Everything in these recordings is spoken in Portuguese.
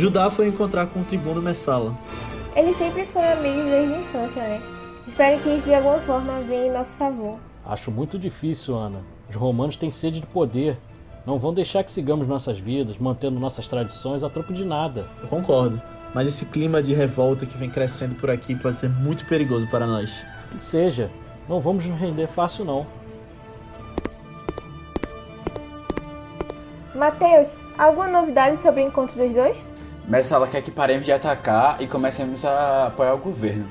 Judá foi encontrar com o tribuno Messala. Eles sempre foram amigos desde a infância, né? Espero que isso de alguma forma venha em nosso favor. Acho muito difícil, Ana. Os romanos têm sede de poder. Não vão deixar que sigamos nossas vidas, mantendo nossas tradições a troco de nada. Eu concordo. Mas esse clima de revolta que vem crescendo por aqui pode ser muito perigoso para nós. Que seja. Não vamos nos render fácil, não. Mateus, alguma novidade sobre o encontro dos dois? Messala quer que paremos de atacar e comecemos a apoiar o governo.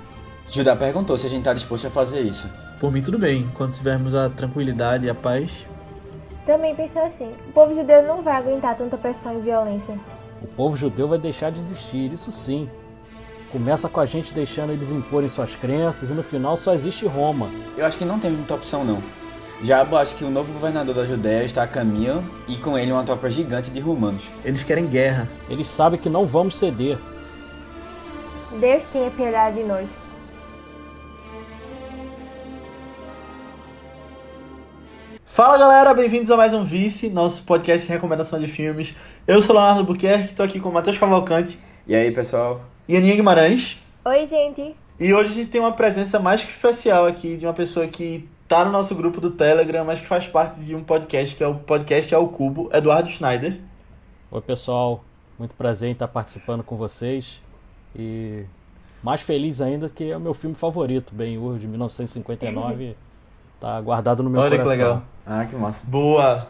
Judá perguntou se a gente está disposto a fazer isso. Por mim, tudo bem. Quando tivermos a tranquilidade e a paz. Também pensou assim: o povo judeu não vai aguentar tanta pressão e violência. O povo judeu vai deixar de existir, isso sim. Começa com a gente deixando eles imporem suas crenças e no final só existe Roma. Eu acho que não tem muita opção não. Já acho que o novo governador da Judéia está a caminho e com ele uma tropa gigante de romanos. Eles querem guerra. Eles sabem que não vamos ceder. Deus tenha piedade de nós. Fala galera, bem-vindos a mais um Vice, nosso podcast de recomendação de filmes. Eu sou Leonardo Buquerque, estou aqui com o Matheus Cavalcante. E aí pessoal? E Aninha Guimarães. Oi, gente. E hoje a gente tem uma presença mais que especial aqui de uma pessoa que tá no nosso grupo do Telegram, mas que faz parte de um podcast que é o podcast Ao Cubo, Eduardo Schneider. Oi pessoal, muito prazer em estar participando com vocês e mais feliz ainda que é o meu filme favorito, Ben-Hur de 1959. Tá guardado no meu Olha coração. que legal. Ah, que massa. Boa!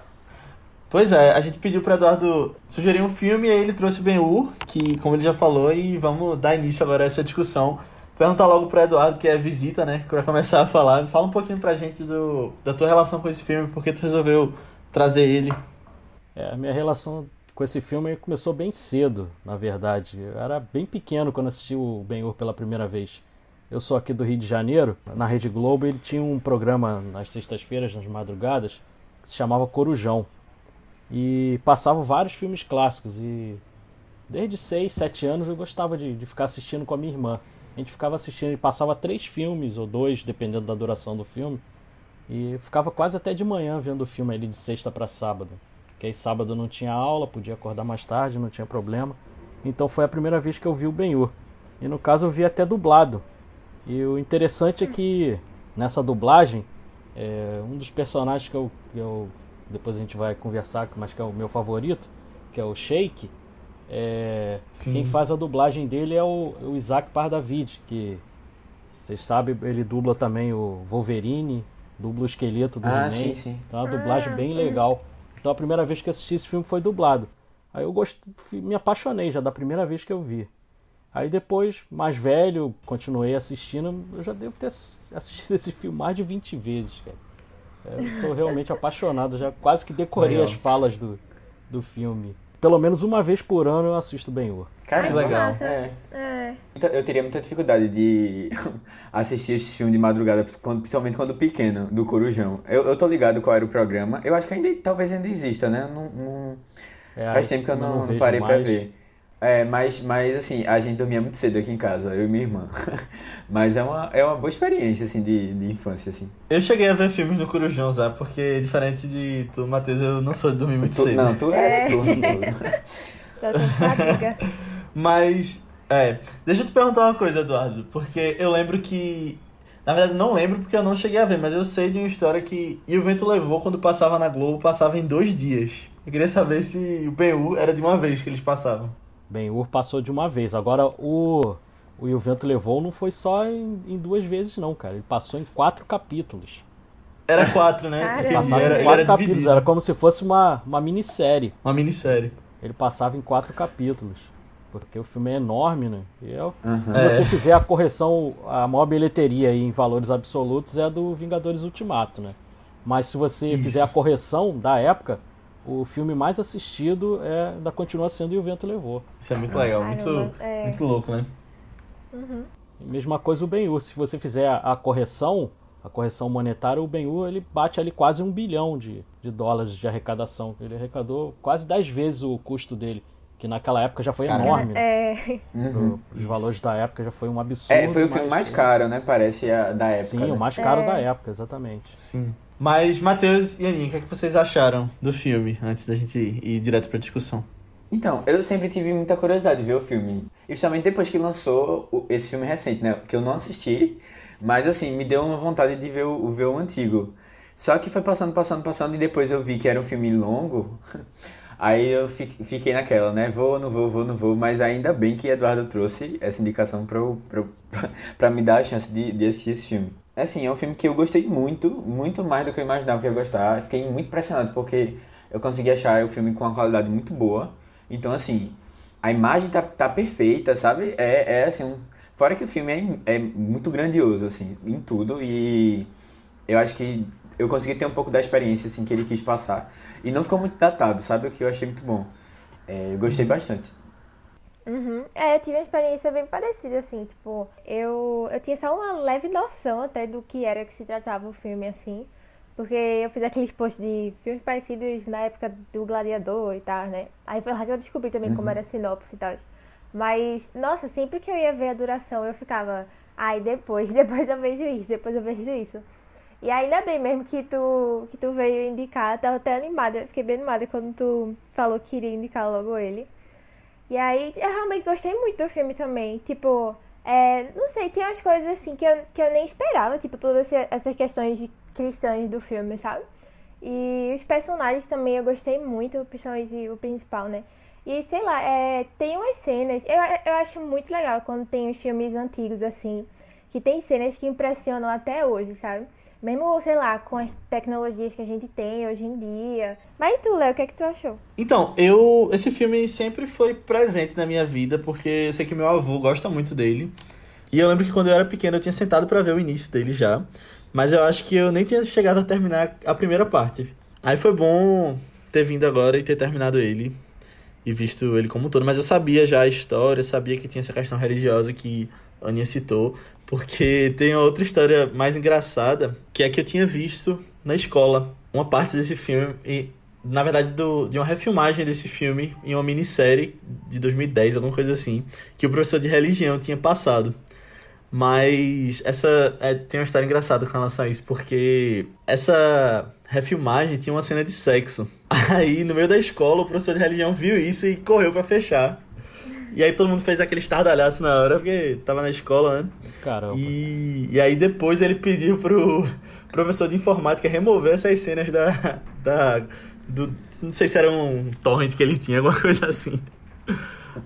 Pois é, a gente pediu pro Eduardo sugerir um filme e aí ele trouxe o Ben-Hur, que como ele já falou, e vamos dar início agora a essa discussão. Perguntar logo pro Eduardo, que é visita, né, que vai começar a falar. Fala um pouquinho pra gente do, da tua relação com esse filme, porque tu resolveu trazer ele. É, a minha relação com esse filme começou bem cedo, na verdade. Eu era bem pequeno quando assisti o Ben-Hur pela primeira vez. Eu sou aqui do Rio de Janeiro, na Rede Globo ele tinha um programa nas sextas-feiras, nas madrugadas, que se chamava Corujão. E passava vários filmes clássicos e desde 6, 7 anos eu gostava de, de ficar assistindo com a minha irmã. A gente ficava assistindo, e passava três filmes ou dois, dependendo da duração do filme. E ficava quase até de manhã vendo o filme ali de sexta para sábado. Que aí sábado não tinha aula, podia acordar mais tarde, não tinha problema. Então foi a primeira vez que eu vi o Ben-Hur. E no caso eu vi até dublado. E o interessante é que nessa dublagem, é, um dos personagens que eu, que eu. Depois a gente vai conversar, mas que é o meu favorito, que é o Shake. É, quem faz a dublagem dele é o, o Isaac Pardavid, que vocês sabem, ele dubla também o Wolverine, dubla o esqueleto do Ah, He-Man. sim, sim. Então é uma dublagem bem legal. Então a primeira vez que assisti esse filme foi dublado. Aí eu gost... me apaixonei já da primeira vez que eu vi. Aí depois, mais velho, continuei assistindo. Eu já devo ter ass- assistido esse filme mais de 20 vezes, cara. É, Eu sou realmente apaixonado, já quase que decorei Legal. as falas do, do filme. Pelo menos uma vez por ano eu assisto Ben-Hur. Cara, Que legal. Massa. É. É. Então, Eu teria muita dificuldade de assistir esse filme de madrugada, principalmente quando pequeno, do Corujão. Eu, eu tô ligado qual era o programa. Eu acho que ainda talvez ainda exista, né? Não, não- É, faz tempo que eu não, não vejo parei pra mais, ver. É, mas, mas assim, a gente dormia muito cedo aqui em casa, eu e minha irmã. mas é uma, é uma boa experiência, assim, de, de infância, assim. Eu cheguei a ver filmes no Corujão, sabe? Porque diferente de tu, Matheus, eu não sou de dormir muito Tu- cedo. não, tu é, É. turno. Tá. Mas, é. Deixa eu te perguntar uma coisa, Eduardo. Porque eu lembro que. Na verdade, não lembro porque eu não cheguei a ver, mas eu sei de uma história que. E o Vento Levou, quando passava na Globo, passava em dois dias. Eu queria saber se o Ben-Hur era de uma vez que eles passavam. Ben-Hur passou de uma vez. Agora o o E o Vento Levou não foi só em, em duas vezes não, cara. Ele passou em quatro capítulos. Era quatro, né? Passava Era, em ele quatro era capítulos. dividido. Era como se fosse uma, uma minissérie. Uma minissérie. Ele passava em quatro capítulos. Porque o filme é enorme, né? E é o- Aham. Se É. você fizer a correção, a maior bilheteria em valores absolutos é a do Vingadores Ultimato, né? Mas se você Isso. fizer a correção da época, o filme mais assistido é, ainda continua sendo E o Vento Levou. Isso é muito legal, muito, é. muito louco, né? E Mesma coisa o Ben-Hur. Se você fizer a, correção, a correção monetária, o Ben-Hur ele bate ali quase um bilhão de, de dólares de arrecadação. Ele arrecadou quase 10 vezes o custo dele, que naquela época já foi Caramba. enorme. né? É. Uhum. Os valores da época já foi um absurdo. É, foi o filme mais caro, né? Parece, a, da época. Sim, né? o mais caro É. da época, exatamente. Sim. Mas, Matheus e Aninha, o que, é que vocês acharam do filme antes da gente ir direto pra discussão? Então, eu sempre tive muita curiosidade de ver o filme. E principalmente depois que lançou esse filme recente, né? Que eu não assisti, mas assim, me deu uma vontade de ver o, ver o antigo. Só que foi passando, passando, passando, e depois eu vi que era um filme longo. Aí eu fiquei naquela, né? Vou, não vou, vou, não vou. Mas ainda bem que Eduardo trouxe essa indicação pra me dar a chance de, de assistir esse filme. Assim, é um filme que eu gostei muito, muito mais do que eu imaginava que ia gostar. Fiquei muito impressionado porque eu consegui achar o filme com uma qualidade muito boa. Então, assim, a imagem tá, tá perfeita, sabe? É, é assim, um... fora que o filme é, é muito grandioso, assim, em tudo. E eu acho que eu consegui ter um pouco da experiência, assim, que ele quis passar. E não ficou muito datado, sabe? O que eu achei muito bom. É, eu gostei bastante. Uhum. É, eu tive uma experiência bem parecida, assim, tipo, eu, eu tinha só uma leve noção até do que era que se tratava o filme, assim. Porque eu fiz aqueles posts de filmes parecidos na época do Gladiador e tal, né? Aí foi lá que eu descobri também uhum. como era a sinopse e tal. Mas, nossa, sempre que eu ia ver a duração, eu ficava, ai, depois, depois eu vejo isso, depois eu vejo isso. E ainda bem mesmo que tu, que tu veio indicar, tava até animada, fiquei bem animada quando tu falou que iria indicar logo ele. E aí, eu realmente gostei muito do filme também, tipo, é, não sei, tem umas coisas assim que eu, que eu nem esperava, tipo, todas essas questões cristãs do filme, sabe? E os personagens também eu gostei muito, principalmente o principal, né? E sei lá, é, tem umas cenas. Eu, eu acho muito legal quando tem os filmes antigos assim, que tem cenas que impressionam até hoje, sabe? Mesmo, sei lá, com as tecnologias que a gente tem hoje em dia. Mas e tu, Léo, o que é que tu achou? Então, eu. Esse filme sempre foi presente na minha vida, porque eu sei que meu avô gosta muito dele. E eu lembro que quando eu era pequeno eu tinha sentado para ver o início dele já. Mas eu acho que eu nem tinha chegado a terminar a primeira parte. Aí foi bom ter vindo agora e ter terminado ele e visto ele como um todo. Mas eu sabia já a história, sabia que tinha essa questão religiosa que Aninha citou. Porque tem outra história mais engraçada, que é que eu tinha visto na escola uma parte desse filme, e, na verdade, do, de uma refilmagem desse filme em uma minissérie de 2010, alguma coisa assim, que o professor de religião tinha passado. Mas essa é, tem uma história engraçada com relação a isso, porque essa refilmagem tinha uma cena de sexo. Aí, no meio da escola, o professor de religião viu isso e correu para fechar. E aí todo mundo fez aquele estardalhaço na hora, porque tava na escola, né? Caramba. E, e aí depois ele pediu pro professor de informática remover essas cenas da. da do, não sei se era um torrent que ele tinha, alguma coisa assim.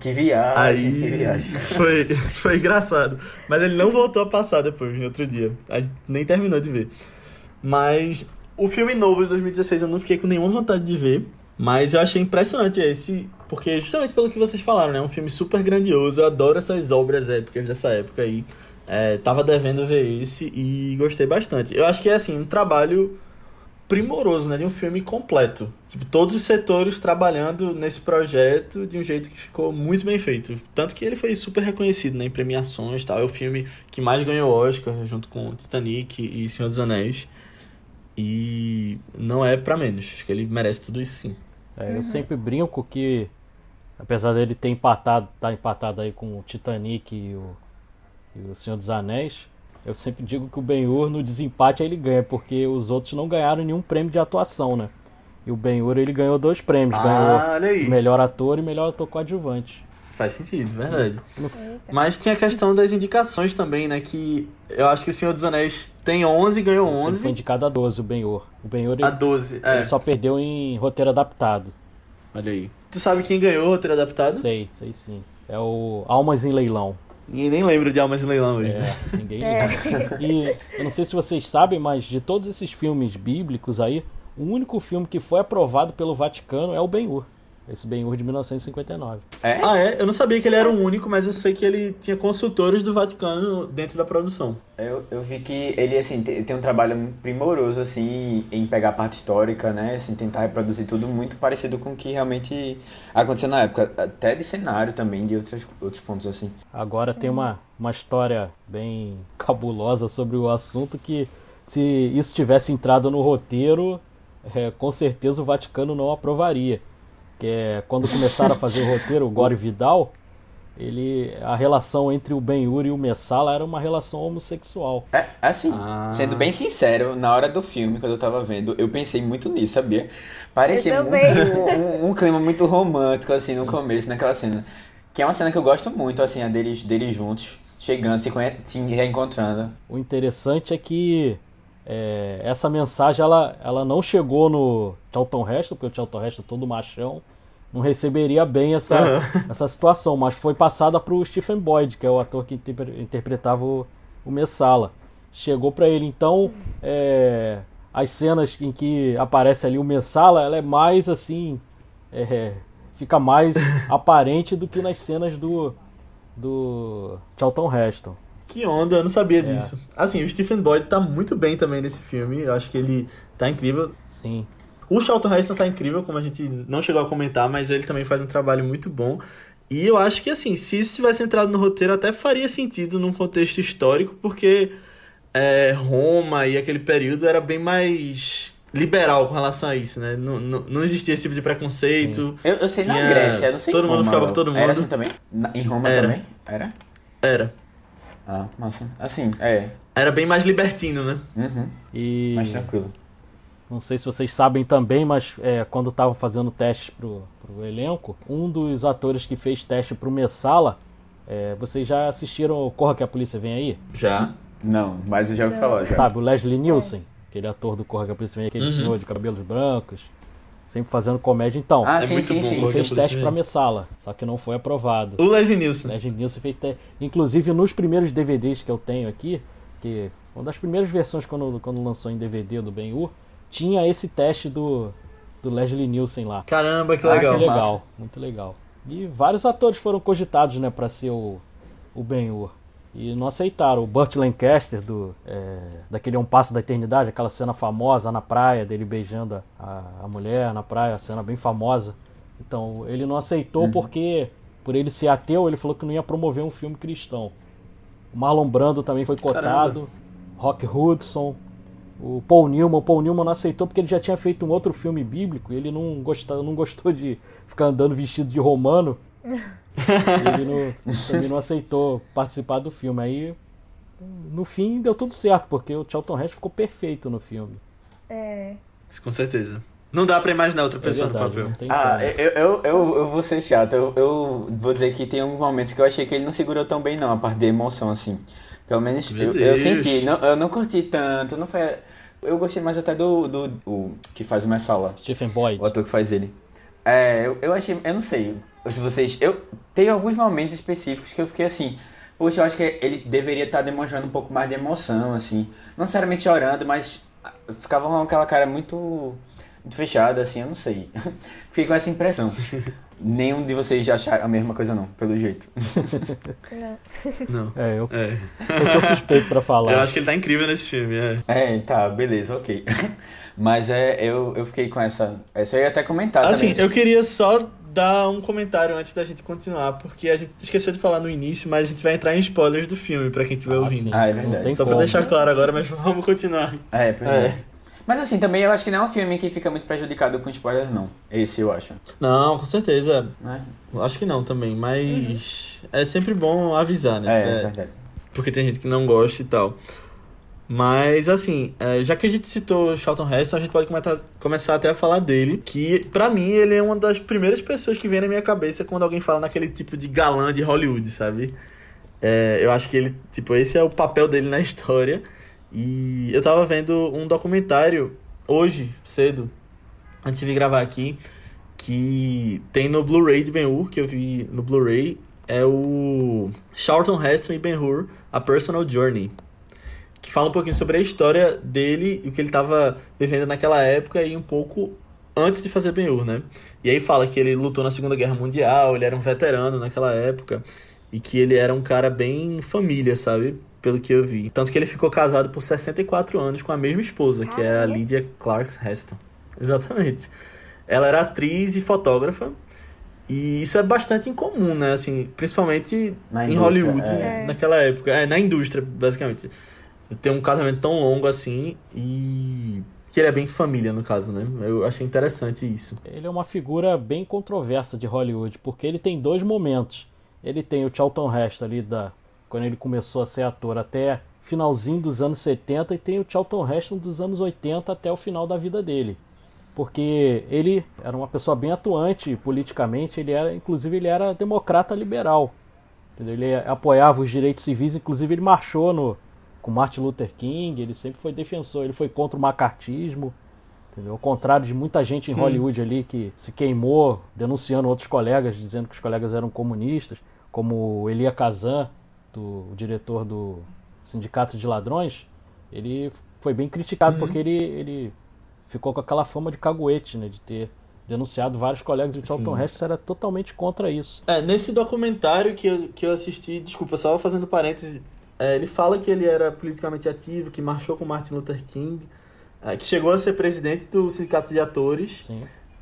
Que viagem, Aí, que viagem. Foi, foi engraçado. Mas ele não voltou a passar depois, no outro dia. A gente nem terminou de ver. Mas o filme novo de 2016 eu não fiquei com nenhuma vontade de ver. Mas eu achei impressionante esse, porque justamente pelo que vocês falaram, né? É um filme super grandioso. Eu adoro essas obras épicas dessa época aí. É, tava devendo ver esse e gostei bastante. Eu acho que é assim, um trabalho primoroso, né? De um filme completo. Tipo, todos os setores trabalhando nesse projeto de um jeito que ficou muito bem feito. Tanto que ele foi super reconhecido né, em premiações tal. É o filme que mais ganhou Oscar, junto com Titanic e Senhor dos Anéis. E não é para menos. Acho que ele merece tudo isso sim. É, eu uhum. sempre brinco que, apesar dele ter empatado, tá empatado aí com o Titanic e o, e o Senhor dos Anéis, eu sempre digo que o Ben-Hur no desempate ele ganha, porque os outros não ganharam nenhum prêmio de atuação, né? E o Ben-Hur ele ganhou dois prêmios, ah, ganhou melhor ator e melhor ator coadjuvante. Faz sentido, verdade. Mas tem a questão das indicações também, né? Que eu acho que o Senhor dos Anéis tem 11 e ganhou 11. Ele foi indicado a 12, o Ben-Hur. O Ben-Hur a 12, é. ele só perdeu em roteiro adaptado. Olha aí. Tu sabe quem ganhou o roteiro adaptado? Sei, sei sim. É o Almas em Leilão. Ninguém nem lembra de Almas em Leilão hoje, é, né? Ninguém é. lembra. E eu não sei se vocês sabem, mas de todos esses filmes bíblicos aí, o único filme que foi aprovado pelo Vaticano é o Ben-Hur. Esse Ben-Hur de 1959. É? Ah, é? Eu não sabia que ele era o único, mas eu sei que ele tinha consultores do Vaticano dentro da produção. Eu, eu vi que ele, assim, tem, tem um trabalho primoroso, assim, em pegar a parte histórica, né? Assim, tentar reproduzir tudo muito parecido com o que realmente aconteceu na época. Até de cenário também, de outros, outros pontos, assim. Agora tem uma, uma história bem cabulosa sobre o assunto que se isso tivesse entrado no roteiro, é, com certeza o Vaticano não aprovaria que é quando começaram a fazer o roteiro, o Gore Vidal, ele a relação entre o Ben-Hur e o Messala era uma relação homossexual. É, assim, Ah. sendo bem sincero, na hora do filme, quando eu tava vendo, eu pensei muito nisso, sabia? Parecia muito um, um clima muito romântico, assim, no começo, naquela cena. Que é uma cena que eu gosto muito, assim, a deles, deles juntos, chegando, se, conhe- se reencontrando. O interessante é que é, essa mensagem ela, ela não chegou no Charlton Heston, porque o Charlton Heston todo machão não receberia bem essa, essa situação, mas foi passada para o Stephen Boyd, que é o ator que interpre- interpretava o, o Messala. Chegou para ele, então é, as cenas em que aparece ali o Messala, ela é mais assim, é, fica mais aparente do que nas cenas do do Charlton Heston. Que onda, eu não sabia É. disso. Assim, o Stephen Boyd tá muito bem também nesse filme. Eu acho que ele tá incrível. Sim. O Charlton Heston tá incrível, como a gente não chegou a comentar, mas ele também faz um trabalho muito bom. E eu acho que, assim, se isso tivesse entrado no roteiro, até faria sentido num contexto histórico, porque é, Roma e aquele período era bem mais liberal com relação a isso, né? Não, não, não existia esse tipo de preconceito. Eu, eu sei na Tinha- Grécia, eu não sei todo mundo Roma. ficava com todo Era mundo. assim também? Na- em Roma Era. também? Era? Era. Ah, nossa. Assim, é. Era bem mais libertino, né? Uhum. E Mais tranquilo. não sei se vocês sabem também, mas é, quando estavam fazendo teste pro, pro elenco, um dos atores que fez teste pro Messala, é, vocês já assistiram o Corra que a Polícia Vem Aí? Já. Não, mas eu já ouvi falar, já. Sabe, o Leslie Nielsen, aquele ator do Corra que a Polícia Vem Aí, aquele Uhum. senhor de cabelos brancos, sempre fazendo comédia. Então, Ah, É sim, muito sim, bom, sim. fez teste pra Aí. Messala, só que não foi aprovado. O Leslie Nielsen. Leslie Nielsen fez te... Inclusive nos primeiros DVDs que eu tenho aqui, que uma das primeiras versões quando, quando lançou em DVD do Ben-Hur, tinha esse teste do, do Leslie Nielsen lá. Caramba, que Ah, legal. que legal, muito legal. E vários atores foram cogitados, né, para ser o, o Ben-Hur. E não aceitaram. O Burt Lancaster, do, é, daquele Um Passo da Eternidade, aquela cena famosa na praia, dele beijando a, a mulher na praia, cena bem famosa. Então, ele não aceitou porque, por ele ser ateu, ele falou que não ia promover um filme cristão. O Marlon Brando também foi cotado. Rock Hudson. O Paul Newman. O Paul Newman não aceitou porque ele já tinha feito um outro filme bíblico e ele não gostou, não gostou de ficar andando vestido de romano. ele não, também não aceitou participar do filme. Aí, no fim, deu tudo certo, porque o Charlton Heston ficou perfeito no filme. É. Com certeza. Não dá pra imaginar outra É pessoa verdade, no papel. Ah, eu, eu, eu, eu vou ser chato. Eu, eu vou dizer que tem alguns momentos que eu achei que ele não segurou tão bem, não, a parte de emoção, assim. Pelo menos eu, eu senti. Não, eu não curti tanto. Não foi. Eu gostei mais até do. do o, que faz o Messala. Stephen Boyd. O ator que faz ele. É, eu, eu achei. Eu não sei. Se vocês. Eu tenho alguns momentos específicos que eu fiquei assim. Poxa, eu acho que ele deveria estar demonstrando um pouco mais de emoção, assim. Não necessariamente chorando, mas ficava com aquela cara muito. Muito fechada, assim, eu não sei. Fiquei com essa impressão. Nenhum de vocês já acharam a mesma coisa, não, pelo jeito. Não. Não. É, eu, É. eu sou suspeito pra falar. Eu acho que ele tá incrível nesse filme, é. É, tá, beleza, ok. Mas é, eu, eu fiquei com essa. Essa eu ia até comentar Assim, também. eu queria só dar um comentário antes da gente continuar, porque a gente esqueceu de falar no início, mas a gente vai entrar em spoilers do filme, pra quem estiver Ah, ouvindo. sim, Ah, é verdade. Só pra como. deixar claro agora, mas vamos continuar. É, pois É. é. Mas assim, também eu acho que não é um filme que fica muito prejudicado com spoilers, não. Esse eu acho. Não, com certeza. Né? Acho que não também, mas é sempre bom avisar, né? É, é É, verdade. porque tem gente que não gosta e tal. Mas, assim, é, já que a gente citou Charlton Heston, a gente pode começar até a falar dele, que pra mim ele é uma das primeiras pessoas que vem na minha cabeça quando alguém fala naquele tipo de galã de Hollywood, sabe? É, eu acho que ele, tipo, esse é o papel dele na história. E eu tava vendo um documentário hoje, cedo, antes de vir gravar aqui, que tem no Blu-ray de Ben-Hur, que eu vi no Blu-ray, é o Charlton Heston e Ben-Hur, A Personal Journey, que fala um pouquinho sobre a história dele e o que ele estava vivendo naquela época e um pouco antes de fazer Ben-Hur, né? E aí fala que ele lutou na Segunda Guerra Mundial, ele era um veterano naquela época e que ele era um cara bem família, sabe? Pelo que eu vi. Tanto que ele ficou casado por 64 anos com a mesma esposa, que é a. Lydia Clark Heston. Exatamente. Ela era atriz e fotógrafa. E isso é bastante incomum, né? Assim, principalmente Na em Hollywood é. naquela época. É, na indústria, basicamente. Ter um casamento tão longo assim e. Que ele é bem família, no caso, né? Eu achei interessante isso. Ele é uma figura bem controversa de Hollywood, porque ele tem dois momentos. ele tem o Charlton Heston ali da quando ele começou a ser ator até finalzinho dos anos 70 e tem o Charlton Heston dos anos 80 até o final da vida dele. Porque ele era uma pessoa bem atuante politicamente, ele era, inclusive ele era democrata liberal. Entendeu? Ele apoiava os direitos civis, inclusive ele marchou no, com Martin Luther King, ele sempre foi defensor, ele foi contra o macartismo, entendeu? Ao contrário de muita gente em Sim. Hollywood ali que se queimou denunciando outros colegas, dizendo que os colegas eram comunistas, como Elia Kazan, do, o diretor do Sindicato de Ladrões, ele foi bem criticado uhum. porque ele, ele ficou com aquela fama de caguete, né, de ter denunciado vários colegas e o Charlton Heston era totalmente contra isso. É, nesse documentário que eu, que eu assisti, desculpa, só fazendo parênteses, é, ele fala que ele era politicamente ativo, que marchou com Martin Luther King, é, que chegou a ser presidente do Sindicato de Atores,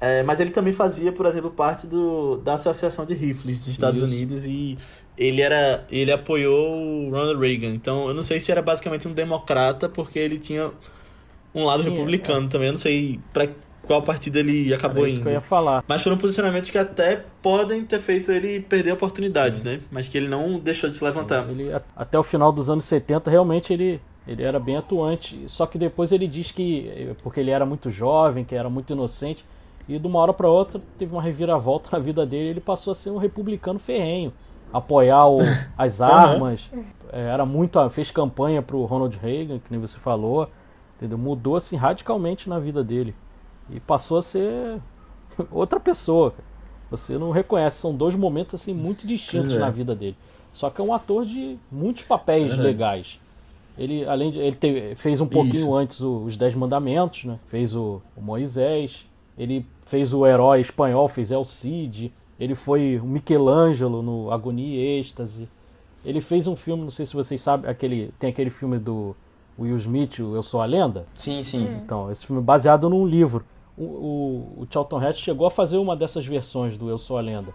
é, mas ele também fazia, por exemplo, parte do, da Associação de Rifles dos Estados isso. Unidos e ele era ele apoiou o Ronald Reagan. Então, eu não sei se era basicamente um democrata, porque ele tinha um lado Sim, republicano é. também. Eu não sei para qual partido ele acabou indo. Que eu ia falar. Mas foram posicionamentos que até podem ter feito ele perder oportunidades, Sim. né? Mas que ele não deixou de se levantar. Ele, até o final dos anos 70, realmente ele, ele era bem atuante. Só que depois ele diz que, porque ele era muito jovem, que era muito inocente, e de uma hora para outra teve uma reviravolta na vida dele ele passou a ser um republicano ferrenho apoiar o, as armas. Uhum. Era muito. Fez campanha pro Ronald Reagan, que nem você falou. Entendeu? Mudou assim radicalmente na vida dele. E passou a ser outra pessoa. Você não reconhece. São dois momentos assim muito distintos é. na vida dele. Só que é um ator de muitos papéis é. legais. Ele, além de, ele te, fez um pouquinho Isso. antes o, os Dez Mandamentos, né? Fez o, o Moisés. Ele fez o herói espanhol, fez El Cid. Ele foi o Michelangelo no Agonia e Êxtase. Ele fez um filme, não sei se vocês sabem, aquele, tem aquele filme do Will Smith, o Eu Sou a Lenda. Sim, sim. Então, esse filme é baseado num livro. O, o, o Charlton Heston chegou a fazer uma dessas versões do Eu Sou a Lenda.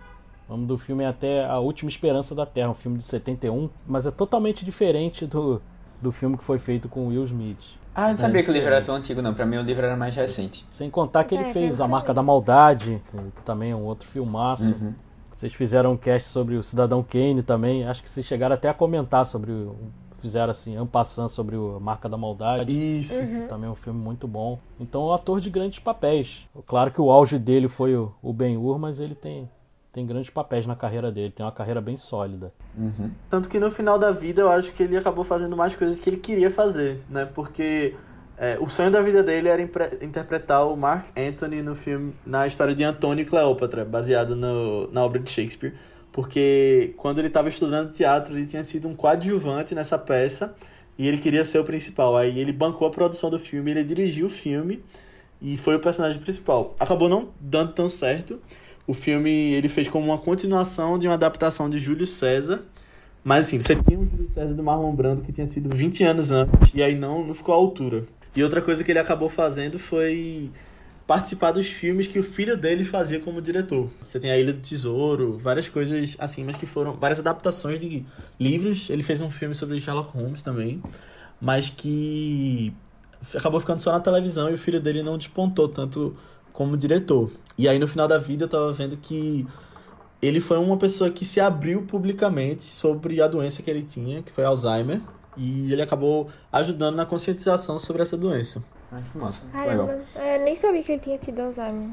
O nome do filme é até A Última Esperança da Terra, um filme de 71, mas é totalmente diferente do, do filme que foi feito com Will Smith. Ah, não sabia é, que o livro era tão antigo, não. Pra mim o livro era mais recente. Sem contar que ele é, fez A Marca da Maldade, que também é um outro filmaço. Uhum. Vocês fizeram um cast sobre o Cidadão Kane também. Acho que vocês chegaram até a comentar sobre o. Fizeram assim, ampassando sobre a Marca da Maldade. Isso. Uhum. Também é um filme muito bom. Então, é um ator de grandes papéis. Claro que o auge dele foi o, o Ben-Hur, mas ele tem tem grandes papéis na carreira dele, tem uma carreira bem sólida. Uhum. Tanto que no final da vida eu acho que ele acabou fazendo mais coisas que ele queria fazer, né? Porque é, o sonho da vida dele era interpretar o Mark Anthony no filme, na história de Antônio e Cleópatra, baseado no, na obra de Shakespeare. Porque quando ele estava estudando teatro, ele tinha sido um coadjuvante nessa peça e ele queria ser o principal. Aí ele bancou a produção do filme, ele dirigiu o filme e foi o personagem principal. Acabou não dando tão certo o filme ele fez como uma continuação de uma adaptação de Júlio César. Mas assim, você tinha o Júlio César do Marlon Brando que tinha sido 20 anos antes e aí não, não ficou à altura. E outra coisa que ele acabou fazendo foi participar dos filmes que o filho dele fazia como diretor. Você tem a Ilha do Tesouro, várias coisas assim, mas que foram várias adaptações de livros. Ele fez um filme sobre Sherlock Holmes também, mas que acabou ficando só na televisão e o filho dele não despontou tanto como diretor. E aí no final da vida eu tava vendo que ele foi uma pessoa que se abriu publicamente sobre a doença que ele tinha, que foi Alzheimer, e ele acabou ajudando na conscientização sobre essa doença. Ai, que massa. Caramba, é, nem sabia que ele tinha tido Alzheimer.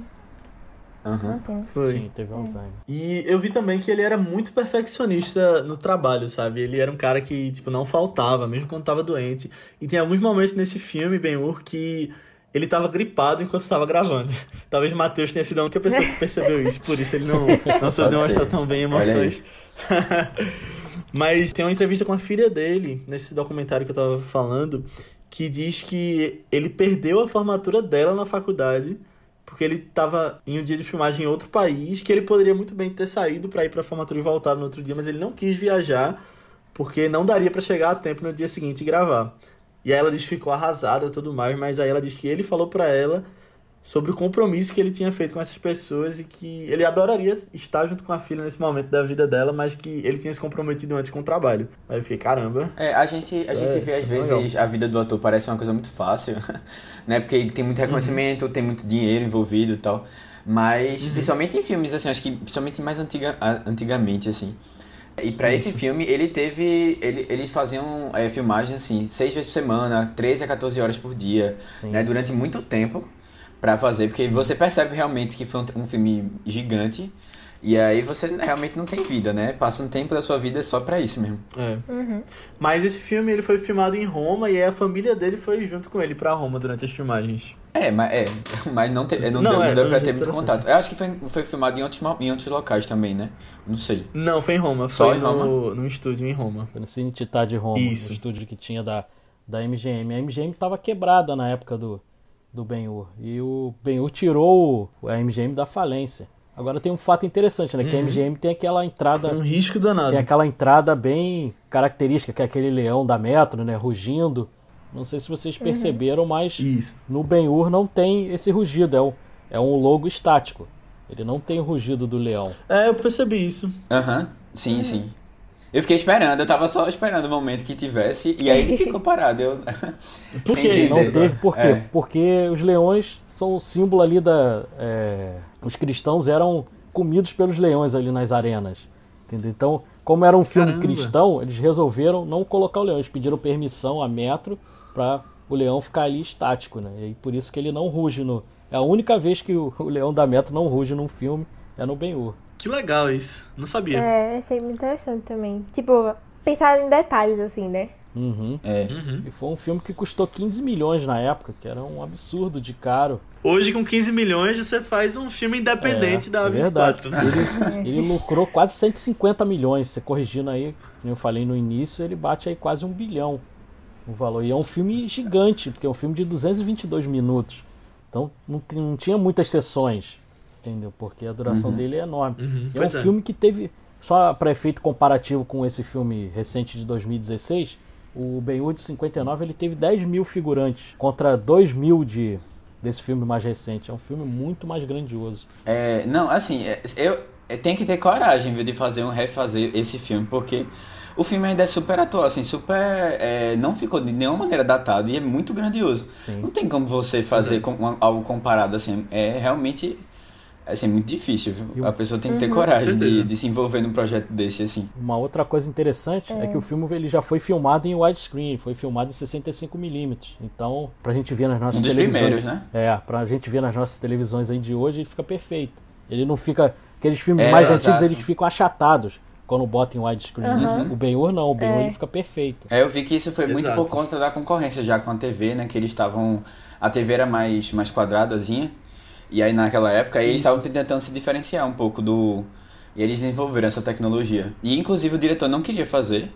Uhum. Foi. Sim, teve é. Alzheimer. E eu vi também que ele era muito perfeccionista no trabalho, sabe? Ele era um cara que, tipo, não faltava, mesmo quando tava doente. E tem alguns momentos nesse filme, Ben-Hur, que ele tava gripado enquanto estava gravando. Talvez o Matheus tenha sido a única pessoa que percebeu isso, por isso ele não, não soube demonstrar tão bem emoções. Mas tem uma entrevista com a filha dele, nesse documentário que eu tava falando, que diz que ele perdeu a formatura dela na faculdade porque ele estava em um dia de filmagem em outro país, que ele poderia muito bem ter saído para ir para a formatura e voltar no outro dia, mas ele não quis viajar porque não daria para chegar a tempo no dia seguinte e gravar. E aí ela diz que ficou arrasada e tudo mais, mas aí ela diz que ele falou para ela sobre o compromisso que ele tinha feito com essas pessoas e que ele adoraria estar junto com a filha nesse momento da vida dela, mas que ele tinha se comprometido antes com o trabalho. Aí eu fiquei, caramba. É, a gente, a gente é, vê às vezes legal. a vida do ator parece uma coisa muito fácil, né? Porque tem muito reconhecimento, uhum. tem muito dinheiro envolvido e tal. Mas, uhum. principalmente em filmes, assim, acho que principalmente mais antiga, antigamente, assim E pra esse filme, ele teve. Ele, eles faziam é, filmagem assim, seis vezes por semana, 13 a 14 horas por dia, Sim. né? Durante muito tempo pra fazer, porque você percebe realmente que foi um, um filme gigante. E aí você realmente não tem vida, né? Passa um tempo da sua vida só pra isso mesmo. É. Uhum. Mas esse filme ele foi filmado em Roma e aí a família dele foi junto com ele pra Roma durante as filmagens. É, mas, é, mas não, te, não, Não, deu, é, não deu não pra deu ter muito contato. Eu acho que foi, foi filmado em outros, em outros locais também, né? Não sei. Não, foi em Roma. Só Foi em no, Roma? no estúdio em Roma. Foi no Cine Titá de Roma, Isso. o estúdio que tinha da, da MGM. A MGM estava quebrada na época do, do Ben-Hur. E o Ben-Hur tirou o- a MGM da falência. Agora tem um fato interessante, né? Que a Uhum. MGM tem aquela entrada Um risco danado. Tem aquela entrada bem característica, que é aquele leão da Metro, né? Rugindo. Não sei se vocês perceberam, mas Isso. no Ben-Hur não tem esse rugido. É um, é um logo estático. Ele não tem o rugido do leão. É, eu percebi isso. Aham, sim, sim. Eu fiquei esperando, eu tava só esperando o momento que tivesse, e aí ele ficou parado. Eu... Por que? Não teve por quê? É. Porque os leões são o símbolo ali da. é, os cristãos eram comidos pelos leões ali nas arenas. Entendeu? Então, como era um filme Caramba. cristão, eles resolveram não colocar o leão. Eles pediram permissão a metro para o leão ficar ali estático, né? E aí, por isso que ele não ruge no. É a única vez que o, o leão da metro não ruge num filme é no Ben-Hur. Que legal isso. Não sabia. É, achei muito interessante também. Tipo, pensar em detalhes, assim, né? Uhum. É. Uhum. E foi um filme que custou 15 milhões na época, que era um absurdo de caro. Hoje, com 15 milhões, você faz um filme independente É, da é 24, né? Ele, ele lucrou quase 150 milhões. Você corrigindo aí, como eu falei no início, ele bate aí quase um bilhão o valor. E é um filme gigante, porque é um filme de 222 minutos. Então não, não tinha muitas sessões, entendeu? Porque a duração dele é enorme. Uhum, é um é. filme que teve, só para efeito comparativo com esse filme recente de 2016, o Ben-Hur de 59 ele teve 10 mil figurantes contra 2 mil de, desse filme mais recente. É um filme muito mais grandioso. É, não, assim, é, eu, eu tenho que ter coragem viu, de fazer um refazer esse filme, porque o filme ainda é super atual, assim, super. é, não ficou de nenhuma maneira datado e é muito grandioso. Sim. Não tem como você fazer com, uma- algo comparado assim. É realmente assim, muito difícil, viu? A pessoa tem que ter coragem de, de se envolver num projeto desse, assim. Uma outra coisa interessante é, que o filme ele já foi filmado em widescreen, foi filmado em 65mm. Então, pra gente ver nas nossas Um dos televisões. primeiros, né? É, pra gente ver nas nossas televisões aí de hoje, ele fica perfeito. Ele não fica. Aqueles filmes É, mais exato. antigos, eles ficam achatados quando botam em widescreen. Aham. O Ben-Hur não, o Ben-Hur É. ele fica perfeito. É, eu vi que isso foi muito Exato. por conta da concorrência já com a TV, né? Que eles estavam. A TV era mais, mais quadradazinha. E aí naquela época eles Isso. estavam tentando se diferenciar um pouco do. E eles desenvolveram essa tecnologia. E inclusive o diretor não queria fazer,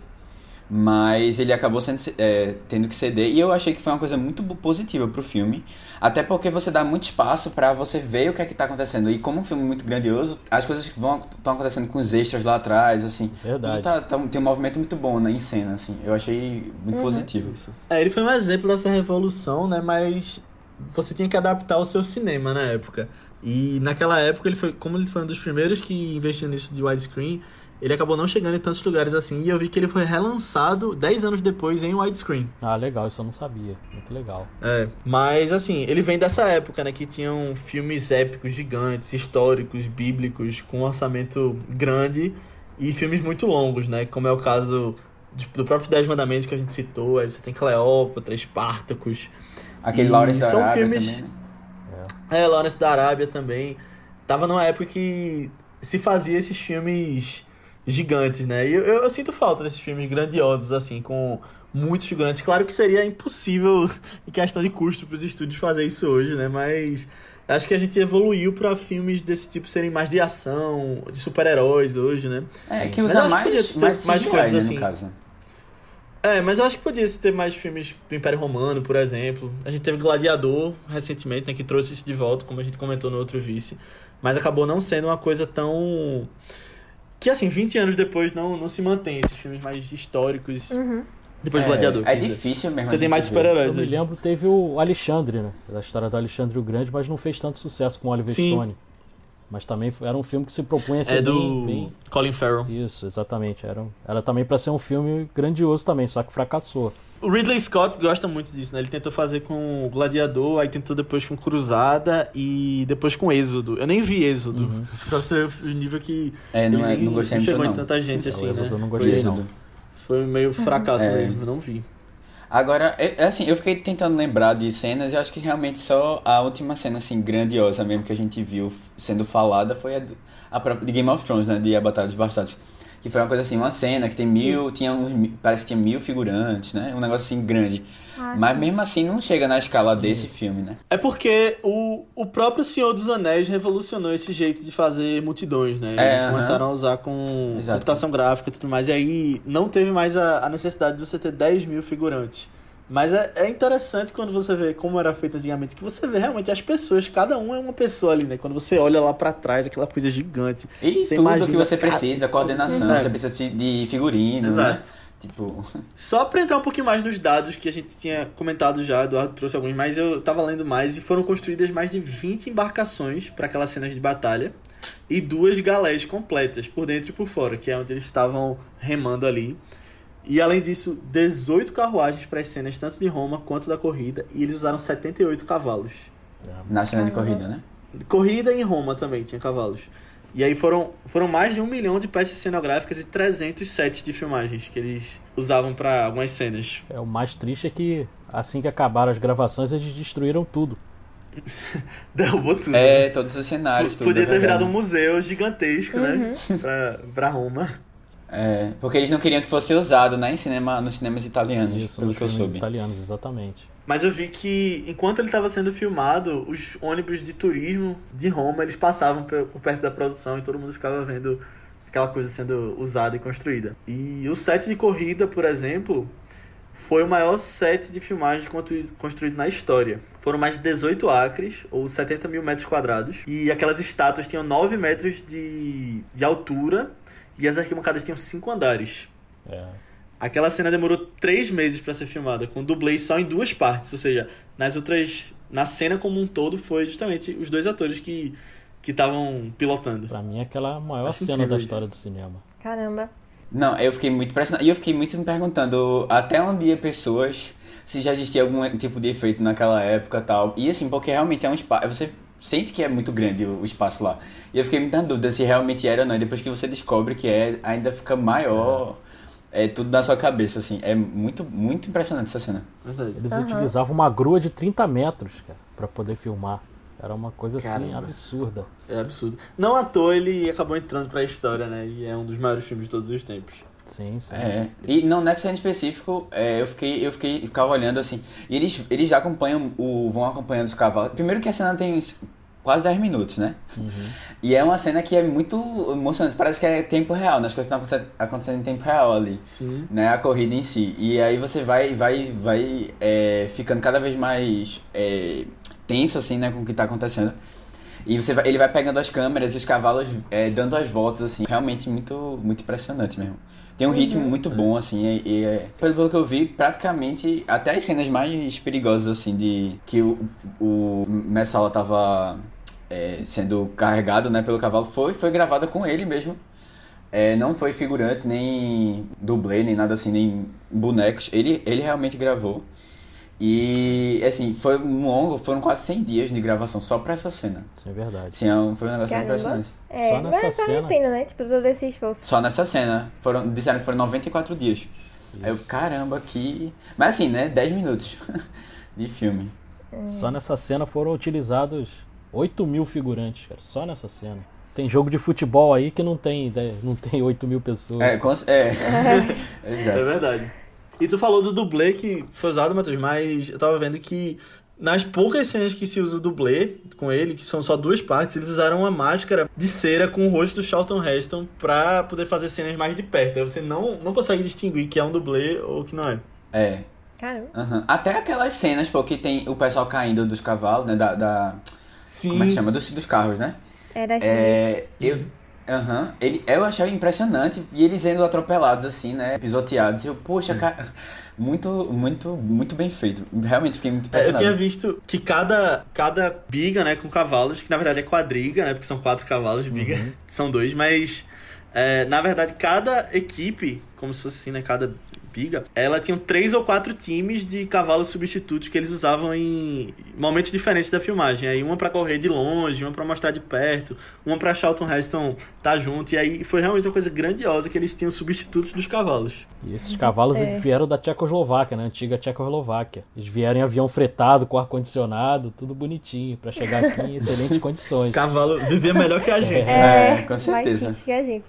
mas ele acabou sendo, é, tendo que ceder. E eu achei que foi uma coisa muito positiva pro filme. Até porque você dá muito espaço pra você ver o que é que tá acontecendo. E como um filme muito grandioso, as coisas que vão estão acontecendo com os extras lá atrás, assim. Verdade. Tudo tá, tá- tem um movimento muito bom né, em cena, assim. Eu achei muito positivo. É, ele foi um exemplo dessa revolução, né? Mas você tinha que adaptar o seu cinema na época. E naquela época ele foi, como ele foi um dos primeiros que investiu nisso de widescreen, ele acabou não chegando em tantos lugares assim. E eu vi que ele foi relançado 10 anos depois em widescreen. Ah, legal, isso eu não sabia. Muito legal. É, mas assim, ele vem dessa época, né, que tinham filmes épicos, gigantes, históricos, bíblicos, com um orçamento grande e filmes muito longos, né, como é o caso do- próprio Dez Mandamentos que a gente citou, aí você tem Cleópatra, Espartacus, Aquele E Lawrence da são Arábia filmes- também, né? é, Lawrence da Arábia também, tava numa época que se fazia esses filmes gigantes, né, e eu, eu, eu sinto falta desses filmes grandiosos, assim, com muitos figurantes. Claro que seria impossível, em questão de custo, para os estúdios fazer isso hoje, né, mas acho que a gente evoluiu para filmes desse tipo serem mais de ação, de super-heróis hoje, né. É, que usa mais, mais, mais coisas né, assim. É, mas eu acho que podia se ter mais filmes do Império Romano, por exemplo. A gente teve Gladiador recentemente, né, que trouxe isso de volta, como a gente comentou no outro vice. Mas acabou não sendo uma coisa tão. Que assim, 20 anos depois não, não se mantém esses filmes mais históricos. Uhum. Depois é, do Gladiador. É difícil mesmo. Você tem mais super-heróis Eu me lembro, teve o Alexandre, né? Da história do Alexandre o Grande, mas não fez tanto sucesso com o Oliver Sim. Stone. Mas também foi- era um filme que se propunha a ser É bem- do bem, Colin Farrell. Isso, exatamente. Era, um- era também para ser um filme grandioso também, só que fracassou. O Ridley Scott gosta muito disso, né? Ele tentou fazer com o Gladiador, aí tentou depois com Cruzada e depois com Êxodo. Eu nem vi Êxodo. Uhum. Pra ser o nível que. É, não, é, não gostei não muito chegou não. em tanta gente É, assim, né? Eu não Foi- gostei, Êxodo. não. Foi meio fracasso É. mesmo, eu não vi. Agora, é, é assim, eu fiquei tentando lembrar de cenas, eu acho que realmente só a última cena, assim, grandiosa mesmo que a gente viu sendo falada foi a, a própria de Game of Thrones, né, de A Batalha dos Bastardos. Que foi uma coisa assim, uma cena que tem mil, tinha uns, parece que tinha mil figurantes, né, um negócio assim grande. Ah, Mas mesmo assim não chega na escala desse filme, né. É porque o, o próprio Senhor dos Anéis revolucionou esse jeito de fazer multidões, né? É, Eles aham. começaram a usar com Exato. computação gráfica e tudo mais. E aí não teve mais a, a necessidade de você ter 10 mil figurantes. Mas é, é interessante quando você vê como era feito antigamente, que você vê realmente as pessoas, cada um é uma pessoa ali, né? Quando você olha lá pra trás, aquela coisa gigante. E Você tudo imagina, que você precisa, coordenação, É. você precisa de figurino, né. Exato. Tipo, Só pra entrar um pouquinho mais nos dados que a gente tinha comentado já, Eduardo trouxe alguns, mas eu tava lendo mais e foram construídas mais de 20 embarcações para aquelas cenas de batalha e duas galés completas, por dentro e por fora, que é onde eles estavam remando ali. E além disso, 18 carruagens para as cenas tanto de Roma quanto da corrida, e eles usaram 78 cavalos. na cena de corrida, né. Corrida em Roma também tinha cavalos. E aí foram, foram mais de um milhão de peças cenográficas e 300 sets de filmagens que eles usavam para algumas cenas. É, o mais triste é que assim que acabaram as gravações, eles destruíram tudo. Derrubou tudo. né? É, todos os cenários, tudo. Podia é ter verdade. virado um museu gigantesco, né? Pra, pra Roma. É, porque eles não queriam que fosse usado, né, em cinema, nos cinemas italianos, Isso, pelo que eu soube. italianos, exatamente. Mas eu vi que enquanto ele estava sendo filmado, os ônibus de turismo de Roma, eles passavam por perto da produção e todo mundo ficava vendo aquela coisa sendo usada e construída. E o set de corrida, por exemplo, foi o maior set de filmagem constru- construído na história. Foram mais de 18 acres, ou 70 mil metros quadrados. E aquelas estátuas tinham 9 metros de, de altura e as arquibancadas tinham 5 andares. É, Aquela cena demorou três meses pra ser filmada, com dublê só em duas partes. Ou seja, nas outras. Na cena como um todo, foi justamente os dois atores que que estavam pilotando. pra mim, é aquela maior Acho cena da história isso. do cinema. Caramba. Não, eu fiquei muito impressionado. E eu fiquei muito me perguntando até onde ia pessoas, se já existia algum tipo de efeito naquela época e tal. E assim, porque realmente é um espaço. Você sente que é muito grande o espaço lá. E eu fiquei muito na dúvida se realmente era ou não. E depois que você descobre que é, ainda fica maior. É tudo na sua cabeça, assim. É muito, muito impressionante essa cena. Verdade. Eles Aham. utilizavam uma grua de 30 metros, cara, pra poder filmar. Era uma coisa assim Caramba. absurda. É absurdo. Não à toa ele acabou entrando pra história, né? E é um dos maiores filmes de todos os tempos. Sim, sim. É. E não, nessa cena específico, é, eu fiquei, eu fiquei, ficava olhando assim. E eles, eles já acompanham o. vão acompanhando os cavalos. Primeiro que a cena tem quase 10 minutos, né? Uhum. E é uma cena que é muito emocionante. Parece que é tempo real, né? As coisas estão acontecendo, acontecendo em tempo real ali. Sim. Né? A corrida em si. E aí você vai, vai, vai é, ficando cada vez mais é, tenso, assim, né? Com o que tá acontecendo. E você vai- ele vai pegando as câmeras e os cavalos é, dando as voltas, assim. Realmente muito, muito impressionante mesmo. Tem um ritmo muito bom, assim, e, e é- pelo, pelo que eu vi, praticamente até as cenas mais perigosas, assim, de que o, o Messala tava é, sendo carregado, né, pelo cavalo, foi, foi gravada com ele mesmo. É, não foi figurante, nem dublê, nem nada assim, nem bonecos. Ele, ele realmente gravou. E, assim, foi um longo, foram quase 100 dias de gravação só pra essa cena. Isso é verdade. Assim, é foi um negócio Caramba. impressionante. É, Só nessa cena. a pena, né? Tipo, todo esse esforço. Só nessa cena. Foram, disseram que foram 94 dias. Aí eu, Isso. caramba, que. Mas assim, né? 10 minutos de filme. Só nessa cena foram utilizados 8 mil figurantes, cara. Só nessa cena. Tem jogo de futebol aí que não tem, né, não tem 8 mil pessoas. É, com, é. É Exato. verdade. E tu falou do dublê que foi usado, Matheus, mas eu tava vendo que nas poucas cenas que se usa o dublê com ele, que são só duas partes, eles usaram uma máscara de cera com o rosto do Charlton Heston pra poder fazer cenas mais de perto. Aí você não, não consegue distinguir que é um dublê ou que não é. É. Caramba. aham. Até aquelas cenas, pô, que tem o pessoal caindo dos cavalos, né? Da. da- Sim. como é que chama? Dos, dos carros, né? É das É. Eu. Aham. Ele, eu achei impressionante. E eles sendo atropelados, assim, né? Pisoteados. Eu, poxa, cara. Muito, muito, muito bem feito. Realmente fiquei muito É, eu impressionado. tinha visto que cada, cada biga, né, com cavalos, que na verdade é quadriga, né, porque são quatro cavalos, biga, são dois, mas é, na verdade cada equipe, como se fosse assim, né, cada espiga, ela tinha três ou quatro times de cavalos substitutos que eles usavam em momentos diferentes da filmagem. Aí uma para correr de longe, uma para mostrar de perto, uma para Charlton Heston estar tá junto. E aí foi realmente uma coisa grandiosa que eles tinham substitutos dos cavalos. E esses cavalos é. vieram da Tchecoslováquia, né? Antiga Tchecoslováquia. Eles vieram em avião fretado, com ar-condicionado, tudo bonitinho, para chegar aqui em excelentes condições. Cavalo vivia melhor que a gente. É, né? é com certeza. Mais que a gente.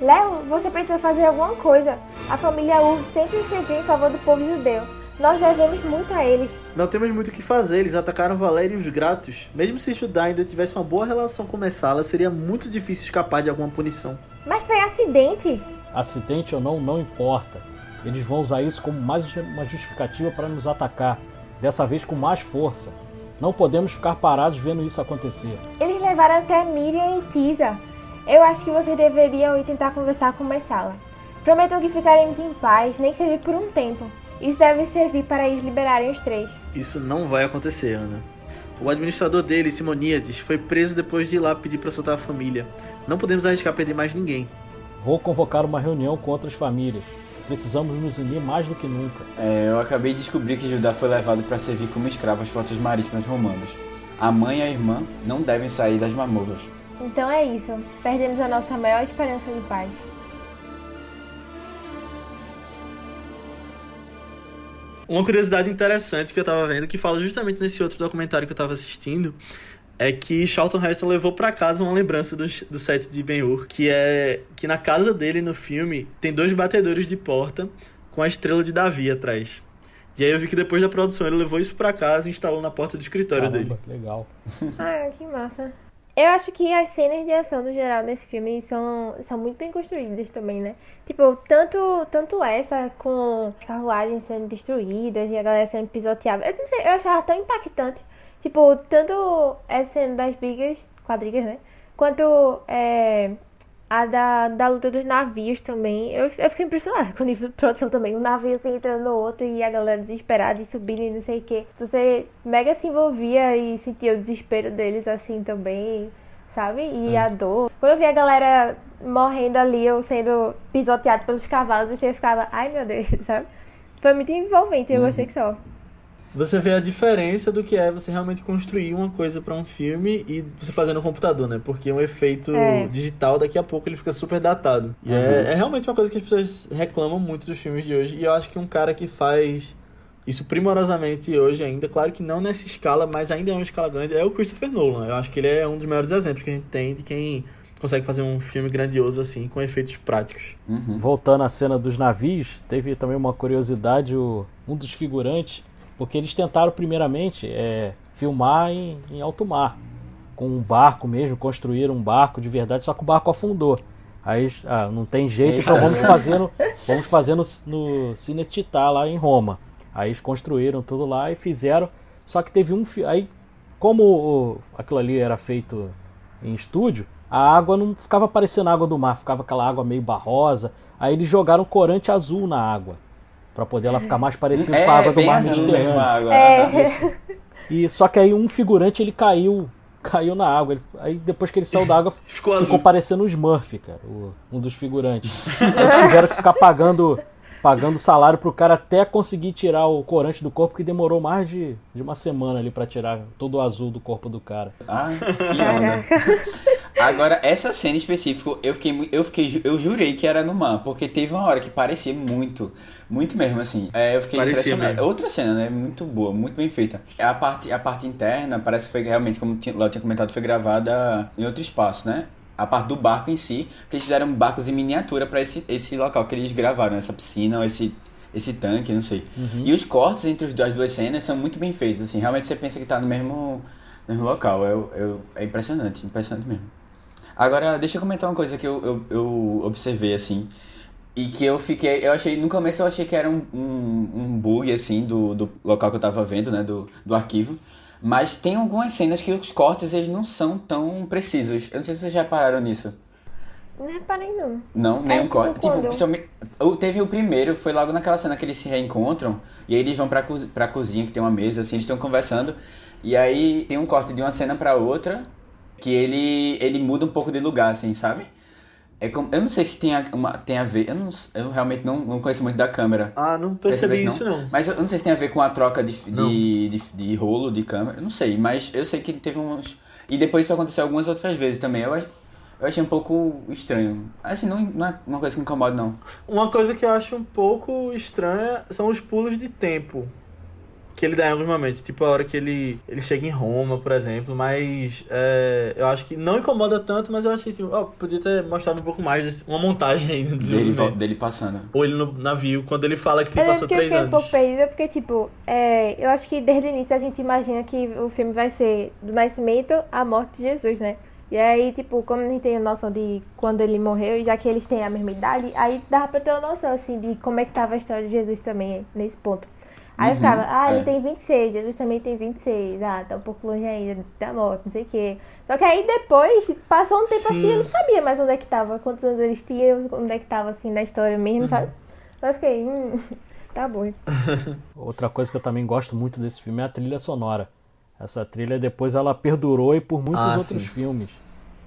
Léo, você precisa fazer alguma coisa. A família Ur sempre serviu em favor do povo judeu. Nós devemos muito a eles. Não temos muito o que fazer, eles atacaram Valéria e os Gratos. Mesmo se Judá ainda tivesse uma boa relação com Messala, seria muito difícil escapar de alguma punição. Mas foi acidente. Acidente ou não, não importa. Eles vão usar isso como mais uma justificativa para nos atacar, dessa vez com mais força. Não podemos ficar parados vendo isso acontecer. Eles levaram até Miriam e Tisa. Eu acho que vocês deveriam ir tentar conversar com Messala. Prometam que ficaremos em paz, nem que seja por um tempo. Isso deve servir para eles liberarem os três. Isso não vai acontecer, Ana. O administrador dele, Simoníades, foi preso depois de ir lá pedir para soltar a família. Não podemos arriscar perder mais ninguém. Vou convocar uma reunião com outras famílias. Precisamos nos unir mais do que nunca. É, eu acabei de descobrir que Judá foi levado para servir como escravo às forças marítimas romanas. A mãe e a irmã não devem sair das mamorras. Então é isso. Perdemos a nossa maior esperança de paz. Uma curiosidade interessante que eu tava vendo, que fala justamente nesse outro documentário que eu tava assistindo, é que Charlton Heston levou para casa uma lembrança do, do set de Ben-Hur, que é que na casa dele no filme tem dois batedores de porta com a estrela de Davi atrás. E aí eu vi que depois da produção ele levou isso para casa e instalou na porta do escritório Caramba, dele. Legal. ah, que massa. Eu acho que as cenas de ação no geral nesse filme são, são muito bem construídas também, né? Tipo, tanto, tanto essa com carruagens sendo destruídas e a galera sendo pisoteada. Eu não sei, eu achava tão impactante. Tipo, tanto essa cena das brigas, quadrigas, né? Quanto é, a da, da luta dos navios também. Eu, eu fiquei impressionada com o nível de produção também. Um navio assim entrando no outro e a galera desesperada e subindo e não sei o que. Você mega se envolvia e sentia o desespero deles assim também, sabe? E é. a dor. Quando eu vi a galera morrendo ali ou sendo pisoteado pelos cavalos, eu ficava, ai meu Deus, sabe? Foi muito envolvente, eu uhum. gostei que só você vê a diferença do que é você realmente construir uma coisa para um filme e você fazer no computador, né? Porque um efeito é. digital, daqui a pouco ele fica super datado. E é, uhum. é, é, realmente uma coisa que as pessoas reclamam muito dos filmes de hoje. E eu acho que um cara que faz isso primorosamente hoje ainda, claro que não nessa escala, mas ainda é uma escala grande, é o Christopher Nolan. Eu acho que ele é um dos maiores exemplos que a gente tem de quem consegue fazer um filme grandioso assim, com efeitos práticos. Uhum. Voltando à cena dos navios, teve também uma curiosidade, o, um dos figurantes porque eles tentaram, primeiramente, é, filmar em, em alto mar, com um barco mesmo, construíram um barco de verdade, só que o barco afundou. Aí ah, não tem jeito, então vamos fazer no, vamos fazer no, no Cine Titá, lá em Roma. Aí eles construíram tudo lá e fizeram. Só que teve um. Aí, como o, aquilo ali era feito em estúdio, a água não ficava parecendo água do mar, ficava aquela água meio barrosa. Aí eles jogaram corante azul na água para poder ela ficar mais parecida é, com a água do mar Mediterrâneo. É. E só que aí um figurante ele caiu, caiu na água. Ele, aí depois que ele saiu da água, ficou, ficou parecendo o Smurf, cara, o, um dos figurantes. Eles tiveram que ficar pagando pagando salário pro cara até conseguir tirar o corante do corpo, que demorou mais de, de uma semana ali para tirar todo o azul do corpo do cara. Ah, que onda. Agora, essa cena específica, eu fiquei, eu fiquei, eu jurei que era no mar, porque teve uma hora que parecia muito, muito mesmo, assim. É, eu fiquei parecia impressionado. Mesmo. Outra cena, né? Muito boa, muito bem feita. A parte, a parte interna, parece que foi realmente, como o Léo tinha comentado, foi gravada em outro espaço, né? A parte do barco em si, porque eles fizeram barcos em miniatura para esse, esse local que eles gravaram, essa piscina, ou esse, esse tanque, não sei. Uhum. E os cortes entre as duas cenas são muito bem feitos, assim, realmente você pensa que está no mesmo, no mesmo local, é, é impressionante, impressionante mesmo. Agora, deixa eu comentar uma coisa que eu, eu, eu observei, assim, e que eu fiquei, eu achei, no começo eu achei que era um, um, um bug, assim, do, do local que eu tava vendo, né, do, do arquivo, mas tem algumas cenas que os cortes eles não são tão precisos. Eu não sei se vocês já repararam nisso. Não reparei não. Não, nenhum corte. Tipo, teve o primeiro, foi logo naquela cena que eles se reencontram, e aí eles vão pra, cozinha, pra cozinha, que tem uma mesa, assim, eles estão conversando, E aí tem um corte de uma cena pra outra que ele, ele muda um pouco de lugar, assim, sabe? É como, eu não sei se tem a, uma, tem a ver. Eu, não, eu realmente não, não conheço muito da câmera. Ah, não percebi vez isso não. Mas eu não sei se tem a ver com a troca de, Não. de, de, de rolo de câmera. Eu não sei, mas eu sei que teve uns. E depois isso aconteceu algumas outras vezes também. Eu, eu achei um pouco estranho. Assim, não, não é uma coisa que me incomoda, não. Uma coisa que eu acho um pouco estranha são os pulos de tempo que ele dá em alguns momentos. Tipo a hora que ele, ele chega em Roma, por exemplo. Mas é, eu acho que não incomoda tanto, mas eu achei assim, ó, podia ter mostrado um pouco mais, desse- uma montagem do Dele, dele passando. Ou ele no navio, quando ele fala que Eu lembro passou que eu três fiquei um anos. pouco perdida, porque, tipo, é, eu acho que desde o início a gente imagina que o filme vai ser do nascimento à morte de Jesus, né? E aí, tipo, como a gente tem a noção de quando ele morreu, e já que eles têm a mesma idade, aí dava pra ter uma noção, assim, de como é que tava a história de Jesus também, nesse ponto. Aí eu Uhum, ficava, ah, ele é. tem 26, Jesus também tem 26, ah, tá um pouco longe ainda da morte, não sei o quê. Só que aí depois, passou um tempo Sim. assim, eu não sabia mais onde é que tava, quantos anos eles tinham, onde é que tava, assim, na história mesmo, Uhum. sabe? Aí eu fiquei, hum, tá bom. Outra coisa que eu também gosto muito desse filme é a trilha sonora. Essa trilha depois ela perdurou e por muitos Ah, outros sim. filmes.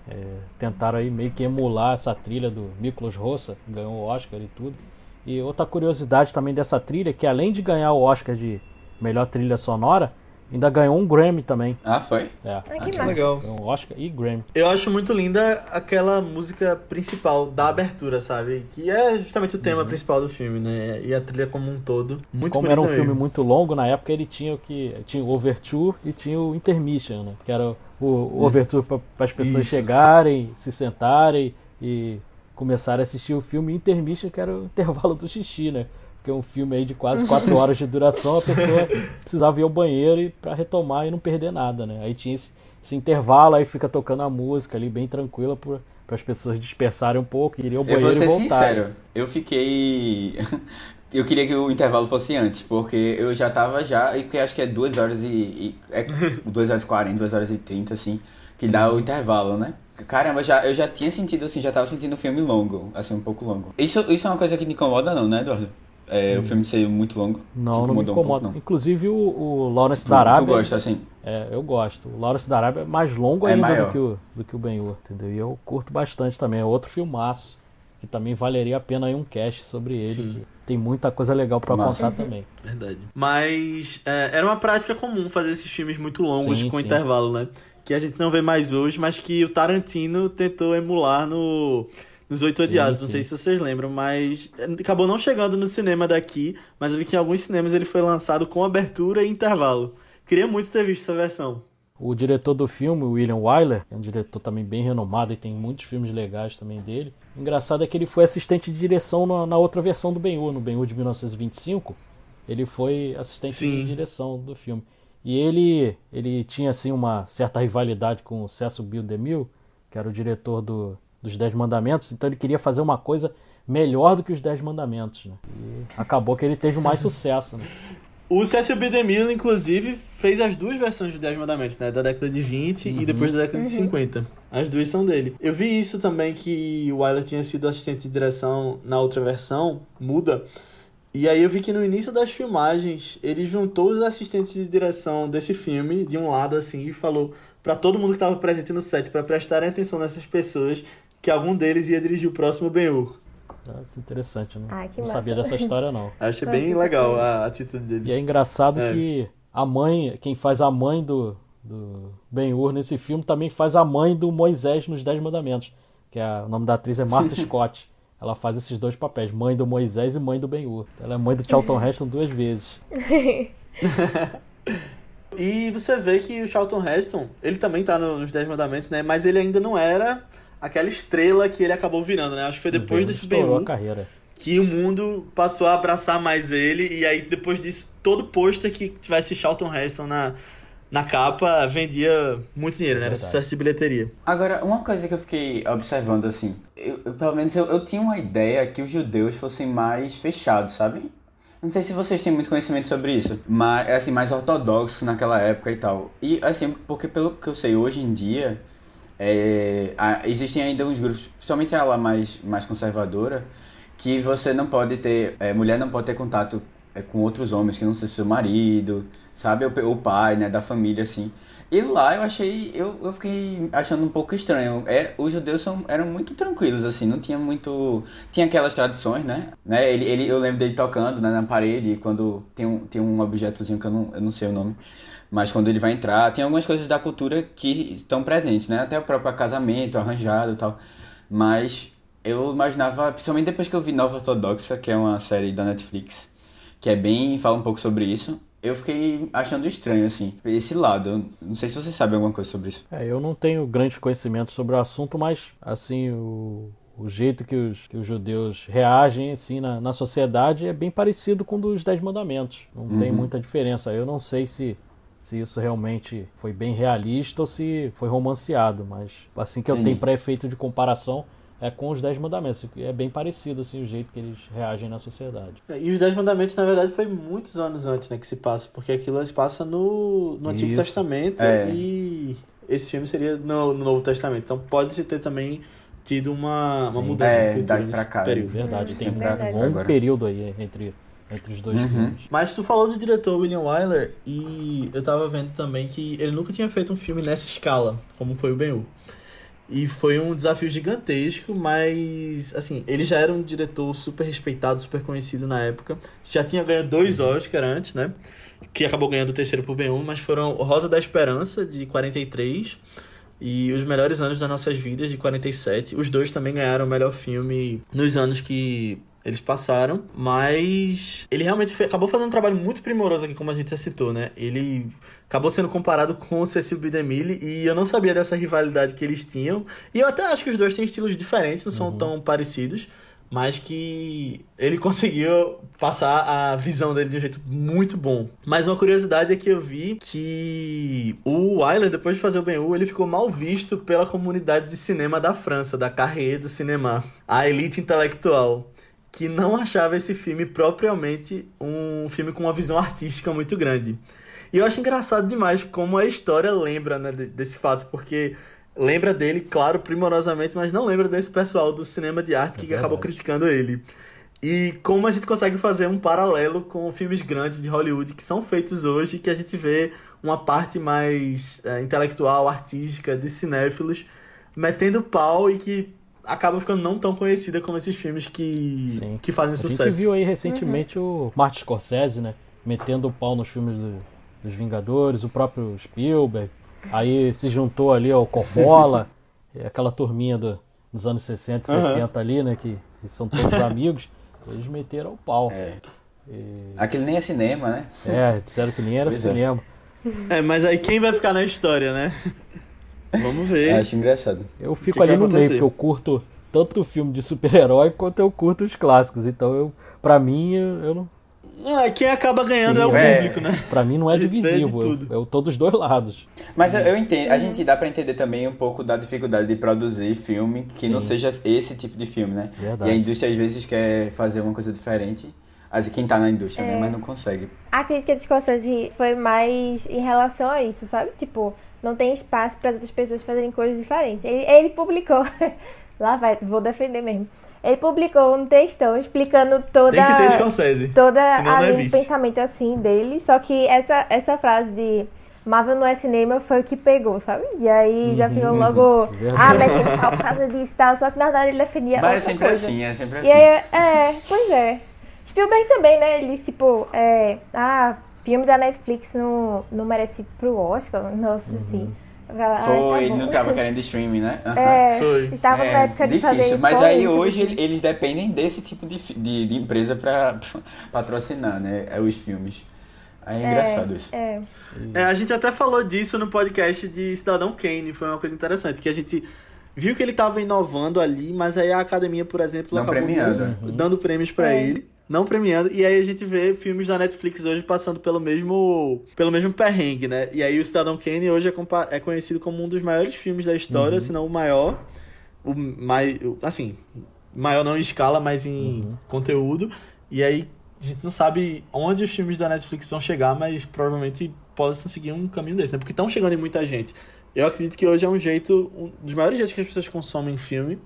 É, tentaram aí meio que emular essa trilha do Miklos Rossa, que ganhou o Oscar e tudo. E outra curiosidade também dessa trilha é que além de ganhar o Oscar de melhor trilha sonora, ainda ganhou um Grammy também. Ah, foi? É, Ai, Ah, que que massa. Legal. um Oscar e Grammy. Eu acho muito linda aquela música principal da abertura, sabe? Que é justamente o tema principal do filme, né? E a trilha como um todo. Muito Como era um mesmo. filme muito longo, na época ele tinha o que tinha o overture e tinha o intermission, né? Que era o, o overture para as pessoas Isso. chegarem, se sentarem e começarem a assistir o filme e intermission que era o intervalo do xixi, né? Porque é um filme aí de quase quatro horas de duração, a pessoa precisava ir ao banheiro e para retomar e não perder nada, né? Aí tinha esse, esse intervalo, aí fica tocando a música ali bem tranquila para as pessoas dispersarem um pouco, irem ao Eu banheiro vou e ser voltarem. sincero, eu fiquei. Eu queria que o intervalo fosse antes, porque eu já tava já. E porque acho que é 2 horas e. e é 2 horas e 40, 2 horas e 30, assim, que dá o intervalo, né? Caramba, já, eu já tinha sentido assim, já tava sentindo o filme longo, assim, um pouco longo. Isso, isso é uma coisa que te incomoda, não, né, Eduardo? É, O filme ser muito longo. Não, não me incomodou um incomoda. pouco, não. Inclusive o, o Lawrence Tu, da Arábia. tu gosta, assim? É, eu gosto. O Lawrence da Arábia é mais longo É ainda maior. do que o, do que o Ben-Hur, entendeu? E eu curto bastante também. É outro filmaço. Que também valeria a pena aí um cast sobre ele. Tem muita coisa legal pra Massa. contar também. Verdade. Mas é, era uma prática comum fazer esses filmes muito longos Sim, com sim. intervalo, né? Que a gente não vê mais hoje, mas que o Tarantino tentou emular no nos Oito Sim, Odiados. Não sei se vocês lembram, mas é, acabou não chegando no cinema daqui, mas eu vi que em alguns cinemas ele foi lançado com abertura e intervalo. Queria muito ter visto essa versão. O diretor do filme, William Wyler, é um diretor também bem renomado e tem muitos filmes legais também dele. Engraçado é que ele foi assistente de direção na, na outra versão do Ben-Hur, no Ben-Hur de 1925. Ele foi assistente Sim. de direção do filme. E ele, ele tinha assim uma certa rivalidade com o Cecil Bill DeMille, que era o diretor do, dos Dez Mandamentos, então ele queria fazer uma coisa melhor do que os Dez Mandamentos. Né? E acabou que ele teve mais sucesso. Né? O Cecil B. DeMille, inclusive, fez as duas versões de Dez Mandamentos, né? Da década de 20 e depois da década de 50. As duas são dele. Eu vi isso também, que o Wyler tinha sido assistente de direção na outra versão, muda. E aí eu vi que no início das filmagens, ele juntou os assistentes de direção desse filme, de um lado assim, e falou pra todo mundo que estava presente no set, pra prestarem atenção nessas pessoas, que algum deles ia dirigir o próximo Ben-Hur. Ah, que interessante, né? Ai, que Não massa. sabia dessa história, não. Achei Ah, bem legal a atitude dele. E é engraçado É. que a mãe, quem faz a mãe do, do Ben-Hur nesse filme, também faz a mãe do Moisés nos Dez Mandamentos. Que é, o nome da atriz é Martha Scott. Ela faz esses dois papéis, mãe do Moisés e mãe do Ben-Hur. Ela é mãe do Charlton Heston duas vezes. E você vê que o Charlton Heston, ele também tá no- nos Dez Mandamentos, né? Mas ele ainda não era aquela estrela que ele acabou virando, né? Acho que foi depois desse Estourou a Ben carreira. que o mundo passou a abraçar mais ele. E aí, depois disso, todo pôster que tivesse Charlton Heston na, na capa vendia muito dinheiro, né? Era Verdade. sucesso de bilheteria. Agora, uma coisa que eu fiquei observando, assim, eu, eu- pelo menos eu, eu tinha uma ideia que os judeus fossem mais fechados, sabe? Não sei se vocês têm muito conhecimento sobre isso, mas, assim, mais ortodoxos naquela época e tal. E, assim, porque pelo que eu sei, hoje em dia, é, a- existem ainda uns grupos, principalmente a ala mais, mais conservadora, que você não pode ter, é, mulher não pode ter contato é com outros homens que não sei seu marido, sabe? O, o pai, né, da família, assim. E lá eu achei, eu, eu fiquei achando um pouco estranho. É, os judeus são, eram muito tranquilos, assim, não tinha muito. Tinha aquelas tradições, né? né? Ele, ele, eu lembro dele tocando né, na parede, quando tem um, tem um objetozinho que eu não, eu não sei o nome. Mas quando ele vai entrar, tem algumas coisas da cultura que estão presentes, né? Até o próprio casamento, arranjado e tal. Mas eu imaginava, principalmente depois que eu vi Nova Ortodoxa, que é uma série da Netflix, que é bem. fala um pouco sobre isso eu fiquei achando estranho, assim, esse lado. Não sei se você sabe alguma coisa sobre isso. É, eu não tenho grande conhecimento sobre o assunto, mas, assim, o, o jeito que os, que os judeus reagem, assim, na, na sociedade é bem parecido com o dos Dez Mandamentos. Não uhum. tem muita diferença. Eu não sei se se isso realmente foi bem realista ou se foi romanceado, mas assim que eu tenho para efeito de comparação, é com os Dez Mandamentos. É bem parecido assim, o jeito que eles reagem na sociedade. É, e os Dez Mandamentos, na verdade, foi muitos anos antes né, que se passa, porque aquilo se passa no, no Antigo Isso. Testamento é. e esse filme seria no, no, Novo Testamento. Então pode-se ter também tido uma, uma mudança é, de cultura nesse cá, período. Verdade, tem um longo agora. período aí entre entre os dois uhum. filmes. Mas tu falou do diretor William Wyler e eu tava vendo também que ele nunca tinha feito um filme nessa escala, como foi o Ben-Hur. E foi um desafio gigantesco, mas assim, ele já era um diretor super respeitado, super conhecido na época. Já tinha ganho dois Oscars antes, né? Que acabou ganhando o terceiro por Ben 1, mas foram Rosa da Esperança, de 43, e Os Melhores Anos das Nossas Vidas, de 47. Os dois também ganharam o melhor filme nos anos que eles passaram, mas ele realmente foi, acabou fazendo um trabalho muito primoroso aqui, como a gente já citou, né? Ele acabou sendo comparado com o Cecil B. DeMille e eu não sabia dessa rivalidade que eles tinham. E eu até acho que os dois têm estilos diferentes, não são uhum. tão parecidos, mas que ele conseguiu passar a visão dele de um jeito muito bom. Mas uma curiosidade é que eu vi que o Wyler, depois de fazer o Ben-Hur, ele ficou mal visto pela comunidade de cinema da França, da Carré do Cinema, a elite intelectual que não achava esse filme propriamente um filme com uma visão artística muito grande. E eu acho engraçado demais como a história lembra né, desse fato, porque lembra dele, claro, primorosamente, mas não lembra desse pessoal do cinema de arte é que verdade. acabou criticando ele. E como a gente consegue fazer um paralelo com filmes grandes de Hollywood que são feitos hoje, que a gente vê uma parte mais é, intelectual, artística, de cinéfilos, metendo pau e que acaba ficando não tão conhecida como esses filmes que, que fazem sucesso. A gente viu aí recentemente uhum. o Martin Scorsese, né? Metendo o pau nos filmes do, dos Vingadores, o próprio Spielberg. Aí se juntou ali ao Coppola, aquela turminha do, dos anos 60 e uhum. 70 ali, né? Que, que são todos amigos. Eles meteram o pau. É. E... Aquele nem é cinema, né? É, disseram que nem era pois é. cinema. É. é, mas aí quem vai ficar na história, né? Vamos ver. Acho engraçado. Eu fico que ali que no meio, porque eu curto tanto o filme de super-herói quanto eu curto os clássicos. Então, eu, pra mim, eu, eu não. Ah, quem acaba ganhando Sim, é o é, público, né? Pra mim não é divisivo, eu, eu tô dos dois lados. Mas eu, eu entendo, a gente dá pra entender também um pouco da dificuldade de produzir filme que Sim. não seja esse tipo de filme, né? Verdade. E a indústria às vezes quer fazer uma coisa diferente. Assim, quem tá na indústria, né? é. né? Mas não consegue. A crítica de Scorsese foi mais em relação a isso, sabe? Tipo, não tem espaço para as outras pessoas fazerem coisas diferentes. Ele, ele publicou, lá vai, vou defender mesmo. Ele publicou um textão explicando toda tem que ter Scorsese, toda a é pensamento assim dele, só que essa essa frase de Marvel não é cinema foi o que pegou, sabe? E aí já uhum, ficou logo, uhum, ah, mas ele tá por causa disso e tal, só que na verdade ele defendia Mas é sempre coisa. assim, é sempre assim. E aí, é, pois é. Spielberg também, né? Ele, tipo, é, ah, filme da Netflix não, não merece ir pro Oscar, nossa, uhum. assim. Foi, tá não tava querendo streaming, né? Uhum. É, Foi. Estava é, na época de difícil, fazer Mas aí hoje eles dependem desse tipo de, de, de empresa para patrocinar, né? É, os filmes. Aí é, é engraçado isso. É. é. a gente até falou disso no podcast de Cidadão Kane, foi uma coisa interessante, que a gente viu que ele estava inovando ali, mas aí a academia, por exemplo, não acabou premiando. dando prêmios para é. ele não premiando. E aí a gente vê filmes da Netflix hoje passando pelo mesmo pelo mesmo perrengue, né? E aí o Cidadão Kane hoje é, é conhecido como um dos maiores filmes da história, uhum. se não o maior. O mais, assim, maior não em escala, mas em uhum. conteúdo. E aí a gente não sabe onde os filmes da Netflix vão chegar, mas provavelmente possam seguir um caminho desse, né? Porque estão chegando em muita gente. Eu acredito que hoje é um jeito, um dos maiores jeitos que as pessoas consomem filme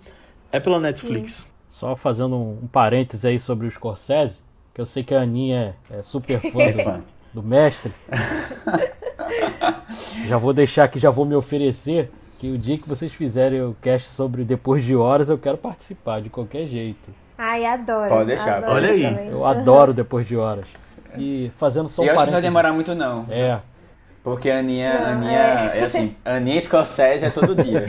é pela Netflix. Só fazendo um, um parêntese aí sobre o Scorsese, que eu sei que a Aninha é, é super fã É do, do mestre. já vou deixar aqui, já vou me oferecer que o dia que vocês fizerem o cast sobre Depois de Horas, eu quero participar de qualquer jeito. Ai, adoro. Pode deixar, adoro olha aí. também. Eu adoro Depois de Horas. E fazendo só um E eu acho que não vai demorar muito não. É, Porque a Aninha, Não, a Aninha é. é. assim, a Aninha escocese é todo dia.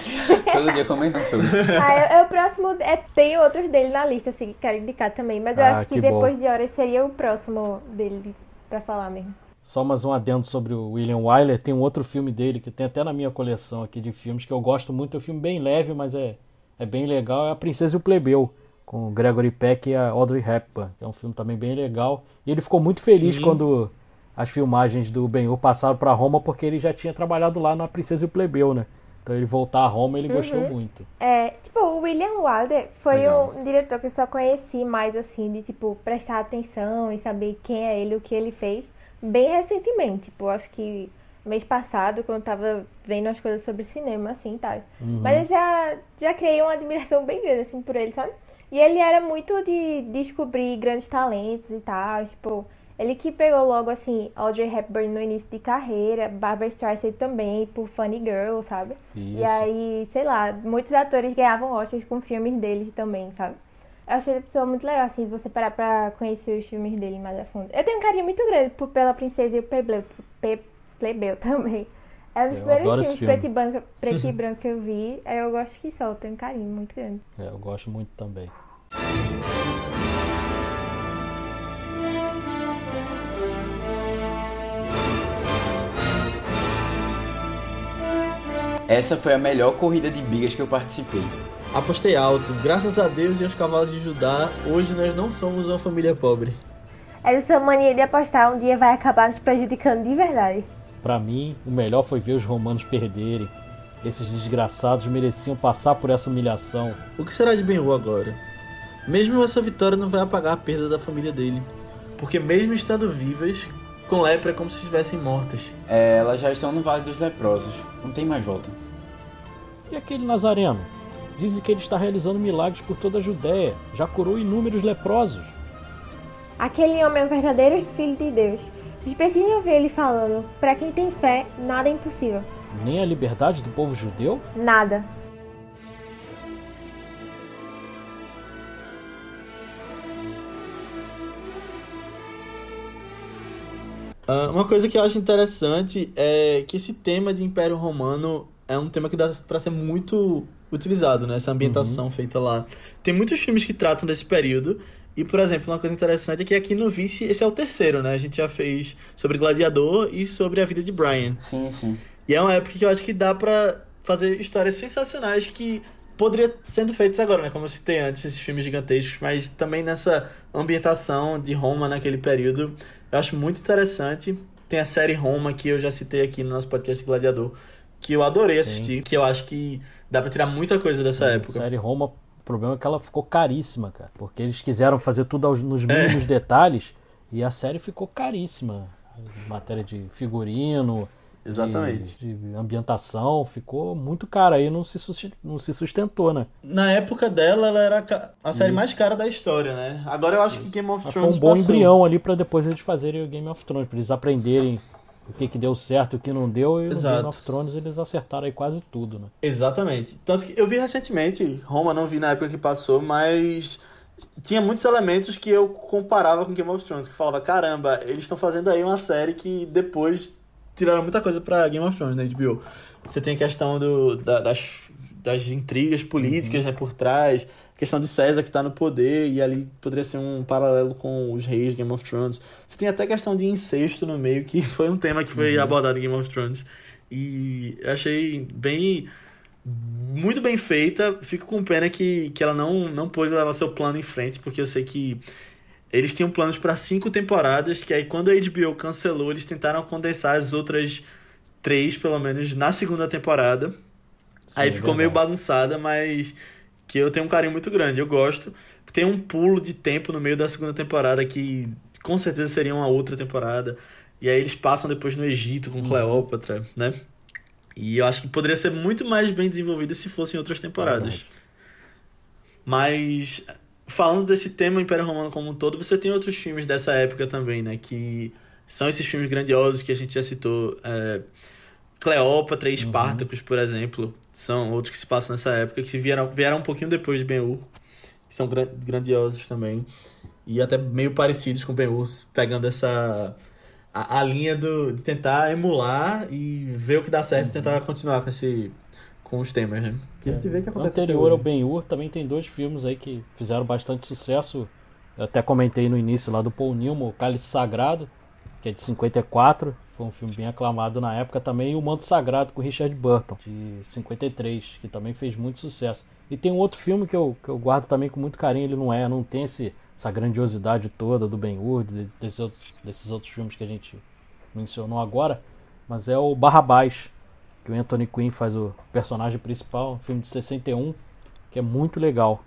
todo dia comentando sobre. Ah, eu- eu- o próximo é, tem outros dele na lista, assim, que quero indicar também. Mas eu Ah, acho que, que depois bom. de horas seria o próximo dele pra falar mesmo. Só mais um adendo sobre o William Wyler. Tem um outro filme dele que tem até na minha coleção aqui de filmes que eu gosto muito. É um filme bem leve, mas é, é bem legal. É A Princesa e o Plebeu, com o Gregory Peck e a Audrey Hepburn. É um filme também bem legal. E ele ficou muito feliz Sim. quando as filmagens do Ben-Hur passaram para Roma, porque ele já tinha trabalhado lá na Princesa e o Plebeu, né? Então ele voltar a Roma, ele gostou muito. É, tipo, o William Wilder foi Legal. um diretor que eu só conheci mais, assim, de, tipo, prestar atenção e saber quem é ele, o que ele fez, bem recentemente. Tipo, acho que mês passado, quando eu tava vendo as coisas sobre cinema, assim, tá? Uhum. Mas eu já, já criei uma admiração bem grande, assim, por ele, sabe? E ele era muito de descobrir grandes talentos e tal, tipo... Ele que pegou logo, assim, Audrey Hepburn no início de carreira, Barbara Streisand também, por Funny Girl, sabe? Isso. E aí, sei lá, muitos atores ganhavam Oscars com filmes deles também, sabe? Eu achei a pessoa muito legal, assim, você parar pra conhecer os filmes dele mais a fundo. Eu tenho um carinho muito grande por, pela Princesa e o Plebeu, Pe- Plebeu também. É um dos Eu primeiros filmes filme. preto e, branco, preto e branco que eu vi. Aí eu gosto que só, eu tenho um carinho muito grande. É, eu gosto muito também. Essa foi a melhor corrida de bigas que eu participei. Apostei alto. Graças a Deus e aos cavalos de Judá, hoje nós não somos uma família pobre. Essa mania de apostar um dia vai acabar nos prejudicando de verdade. Pra mim, o melhor foi ver os romanos perderem. Esses desgraçados mereciam passar por essa humilhação. O que será de Ben-Hur agora? Mesmo essa vitória não vai apagar a perda da família dele. Porque mesmo estando vivas, com lepra é como se estivessem mortas. É, elas já estão no Vale dos Leprosos. Não tem mais volta. E aquele Nazareno? Dizem que ele está realizando milagres por toda a Judéia. Já curou inúmeros leprosos. Aquele homem é um verdadeiro filho de Deus. Vocês precisam ouvir ele falando. Pra quem tem fé, nada é impossível. Nem a liberdade do povo judeu? Nada. Ah, uma coisa que eu acho interessante é que esse tema de Império Romano é um tema que dá pra ser muito utilizado, né? Essa ambientação feita lá. Tem muitos filmes que tratam desse período. E, por exemplo, uma coisa interessante é que aqui no Vice, esse é o terceiro, né? A gente já fez sobre Gladiador e sobre a vida de Brian. Sim, sim. E é uma época que eu acho que dá pra fazer histórias sensacionais que poderia sendo feitas agora, né? Como eu citei antes, esses filmes gigantescos, mas também nessa ambientação de Roma naquele período, eu acho muito interessante. Tem a série Roma que eu já citei aqui no nosso podcast Gladiador, que eu adorei Sim. assistir, que eu acho que dá pra tirar muita coisa dessa A época. série Roma, o problema é que ela ficou caríssima, cara. Porque eles quiseram fazer tudo aos- nos mínimos detalhes e a série ficou caríssima. Em matéria de figurino, Exatamente. de, de ambientação, ficou muito cara aí, não se, não se sustentou, né? Na época dela, ela era a série Isso. mais cara da história, né? Agora eu acho que Game of Mas foi Thrones um bom passou. embrião ali pra depois eles fazerem o Game of Thrones, pra eles aprenderem o que, que deu certo e o que não deu, e no Exato. Game of Thrones eles acertaram aí quase tudo, né? Exatamente. Tanto que eu vi recentemente, Roma não vi na época que passou, mas tinha muitos elementos que eu comparava com Game of Thrones, que falava, caramba, eles estão fazendo aí uma série que depois tiraram muita coisa pra Game of Thrones na HBO. Você tem a questão do, da- das, das intrigas políticas né, por trás, a questão de César que tá no poder, e ali poderia ser um paralelo com os reis de Game of Thrones. Você tem até a questão de incesto no meio, que foi um tema que foi abordado em Game of Thrones. E eu achei bem muito bem feita. Fico com pena que, que ela não, não pôde levar seu plano em frente, porque eu sei que eles tinham planos para cinco temporadas, que aí quando a HBO cancelou, eles tentaram condensar as outras três, pelo menos, na segunda temporada. aí Sim, ficou meio verdade. bagunçada, mas que eu tenho um carinho muito grande. Eu gosto. Tem um pulo de tempo no meio da segunda temporada que com certeza seria uma outra temporada. E aí eles passam depois no Egito com Cleópatra, né? E eu acho que poderia ser muito mais bem desenvolvido se fossem outras temporadas. Verdade. Mas falando desse tema Império Romano como um todo, você tem outros filmes dessa época também, né? Que são esses filmes grandiosos que a gente já citou. É, Cleópatra e uhum. Espartacus, uhum. por exemplo, são outros que se passam nessa época, que vieram, vieram um pouquinho depois de Ben-Hur, que são grandiosos também. E até meio parecidos com Ben-Hur, pegando essa... A, a, linha do, de tentar emular e ver o que dá certo uhum. e tentar continuar com esse com os temas, né? Que a gente vê que acontece Anterior ao Ben-Hur também tem dois filmes aí que fizeram bastante sucesso. Eu até comentei no início lá do Paul Newman, o Cálice Sagrado, que é de 54, foi um filme bem aclamado na época também, e O Manto Sagrado com Richard Burton, de 53, que também fez muito sucesso. E tem um outro filme que eu, que eu guardo também com muito carinho, ele não é, não tem esse, essa grandiosidade toda do Ben-Hur, desses outros, desses outros filmes que a gente mencionou agora, mas é o Barrabás, que o Anthony Quinn faz o personagem principal, um filme de 61, que é muito legal.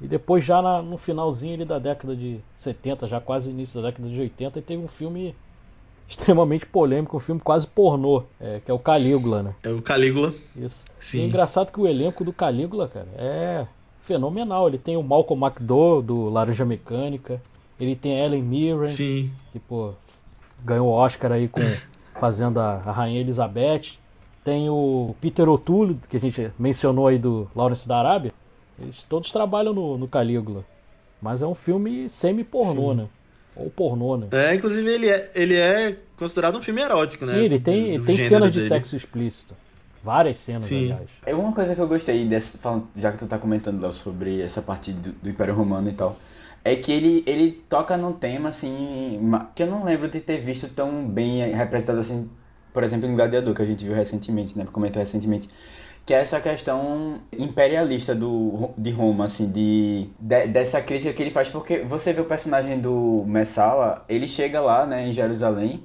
E depois já na, no finalzinho ali da década de 70, já quase início da década de 80, teve um filme extremamente polêmico, um filme quase pornô, é, que é o Calígula, né? É o Calígula. Isso. Sim. E é engraçado que o elenco do Calígula, cara, é fenomenal. Ele tem o Malcolm McDowell, do Laranja Mecânica, ele tem a Ellen Mirren, Sim. que, pô, ganhou o Oscar aí com fazendo a, a Rainha Elizabeth. Tem o Peter O'Toole, que a gente mencionou aí do Lawrence da Arábia. Eles todos trabalham no, no Calígula. Mas é um filme semi-pornô, né? Ou pornô, né? É, inclusive ele é, ele é considerado um filme erótico, Sim, né? Sim, ele tem, do, tem cenas de sexo explícito. Várias cenas, Sim. aliás. É uma coisa que eu gostei, dessa, já que tu tá comentando, Léo, sobre essa parte do, do Império Romano e tal é que ele, ele toca num tema assim que eu não lembro de ter visto tão bem representado assim por exemplo, em Gladiador, que a gente viu recentemente, né? Comentou recentemente. Que é essa questão imperialista do, de Roma, assim, de, de, dessa crítica que ele faz, porque você vê o personagem do Messala, ele chega lá, né, em Jerusalém,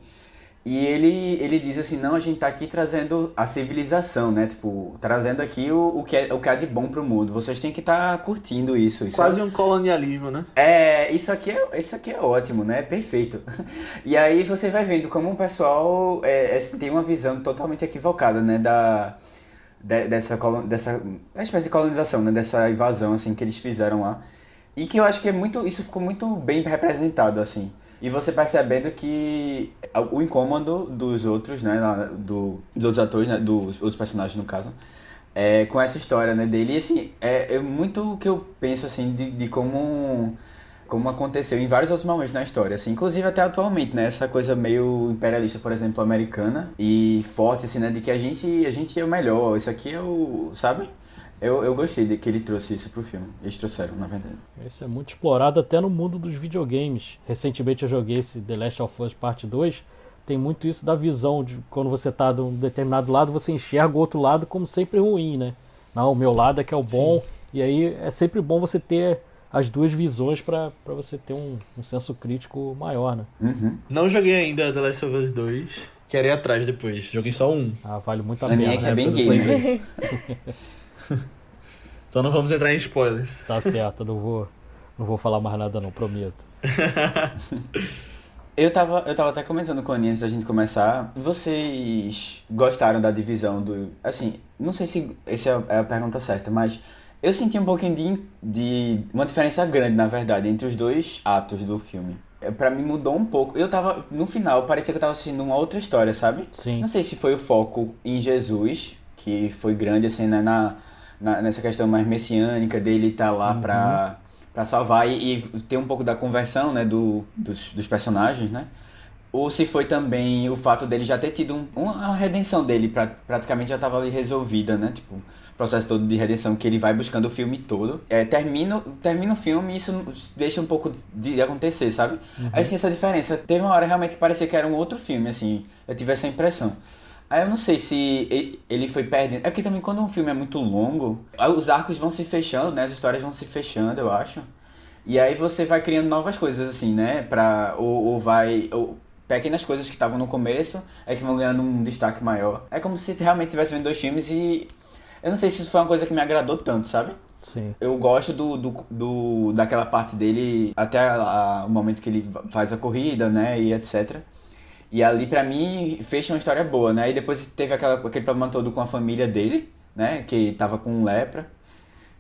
e ele, ele diz assim, não, a gente tá aqui trazendo a civilização, né? Tipo, trazendo aqui o, o, que, é, o que há de bom pro mundo. Vocês têm que estar tá curtindo isso. isso Quase é... um colonialismo, né? É, isso aqui é, isso aqui é ótimo, né? Perfeito. E aí você vai vendo como o pessoal é, é, tem uma visão totalmente equivocada, né? Da, de, dessa, dessa espécie de colonização, né? Dessa invasão, assim, que eles fizeram lá. E que eu acho que é muito, isso ficou muito bem representado, assim. E você percebendo que o incômodo dos outros, né, do, dos atores, né, dos outros personagens no caso, é, com essa história, né, dele. E assim, é, é muito o que eu penso, assim, de, de como como aconteceu em vários outros momentos na história, assim, inclusive até atualmente, né, essa coisa meio imperialista, por exemplo, americana e forte, assim, né, de que a gente, a gente é o melhor, isso aqui é o, sabe? Eu, eu gostei de que ele trouxe isso pro filme. Eles trouxeram, na verdade. Isso é muito explorado até no mundo dos videogames. Recentemente eu joguei esse The Last of Us Part 2. Tem muito isso da visão de quando você tá de um determinado lado, você enxerga o outro lado como sempre ruim, né? Não, o meu lado é que é o bom. Sim. E aí é sempre bom você ter as duas visões para você ter um, um, senso crítico maior, né? Uhum. Não joguei ainda The Last of Us 2. Quero ir atrás depois. Joguei só um. Ah, vale muito a pena. É, que é bem gamer. então não vamos entrar em spoilers. Tá certo, não vou, não vou falar mais nada não, prometo. eu, tava, eu tava até comentando com a Aninha antes da gente começar. Vocês gostaram da divisão do... Assim, não sei se essa é a pergunta certa, mas... Eu senti um pouquinho de, de uma diferença grande, na verdade, entre os dois atos do filme. É, pra mim mudou um pouco. Eu tava. No final, parecia que eu tava assistindo uma outra história, sabe? Sim. Não sei se foi o foco em Jesus, que foi grande, assim, né, na, na, nessa questão mais messiânica dele estar tá lá uhum. pra, pra salvar e, e, ter um pouco da conversão, né, do, dos, dos personagens, né? Ou se foi também o fato dele já ter tido um, uma redenção dele, pra, praticamente já tava ali resolvida, né? Tipo, processo todo de redenção que ele vai buscando o filme todo. É, termina, termina o filme e isso deixa um pouco de acontecer, sabe? Uhum. Aí tem essa diferença. Teve uma hora realmente que parecia que era um outro filme, assim. Eu tive essa impressão. Aí eu não sei se ele foi perdendo. É porque também quando um filme é muito longo, os arcos vão se fechando, né? As histórias vão se fechando, eu acho. E aí você vai criando novas coisas, assim, né? Pra, ou, ou vai. Ou, pequenas coisas que estavam no começo é que vão ganhando um destaque maior. É como se realmente tivesse vendo dois filmes e. Eu não sei se isso foi uma coisa que me agradou tanto, sabe? Sim. Eu gosto do, do, do daquela parte dele até a, a, o momento que ele faz a corrida, né? E etc. E ali, para mim, fecha uma história boa, né? E depois teve aquela, aquele problema todo com a família dele, né? Que tava com lepra.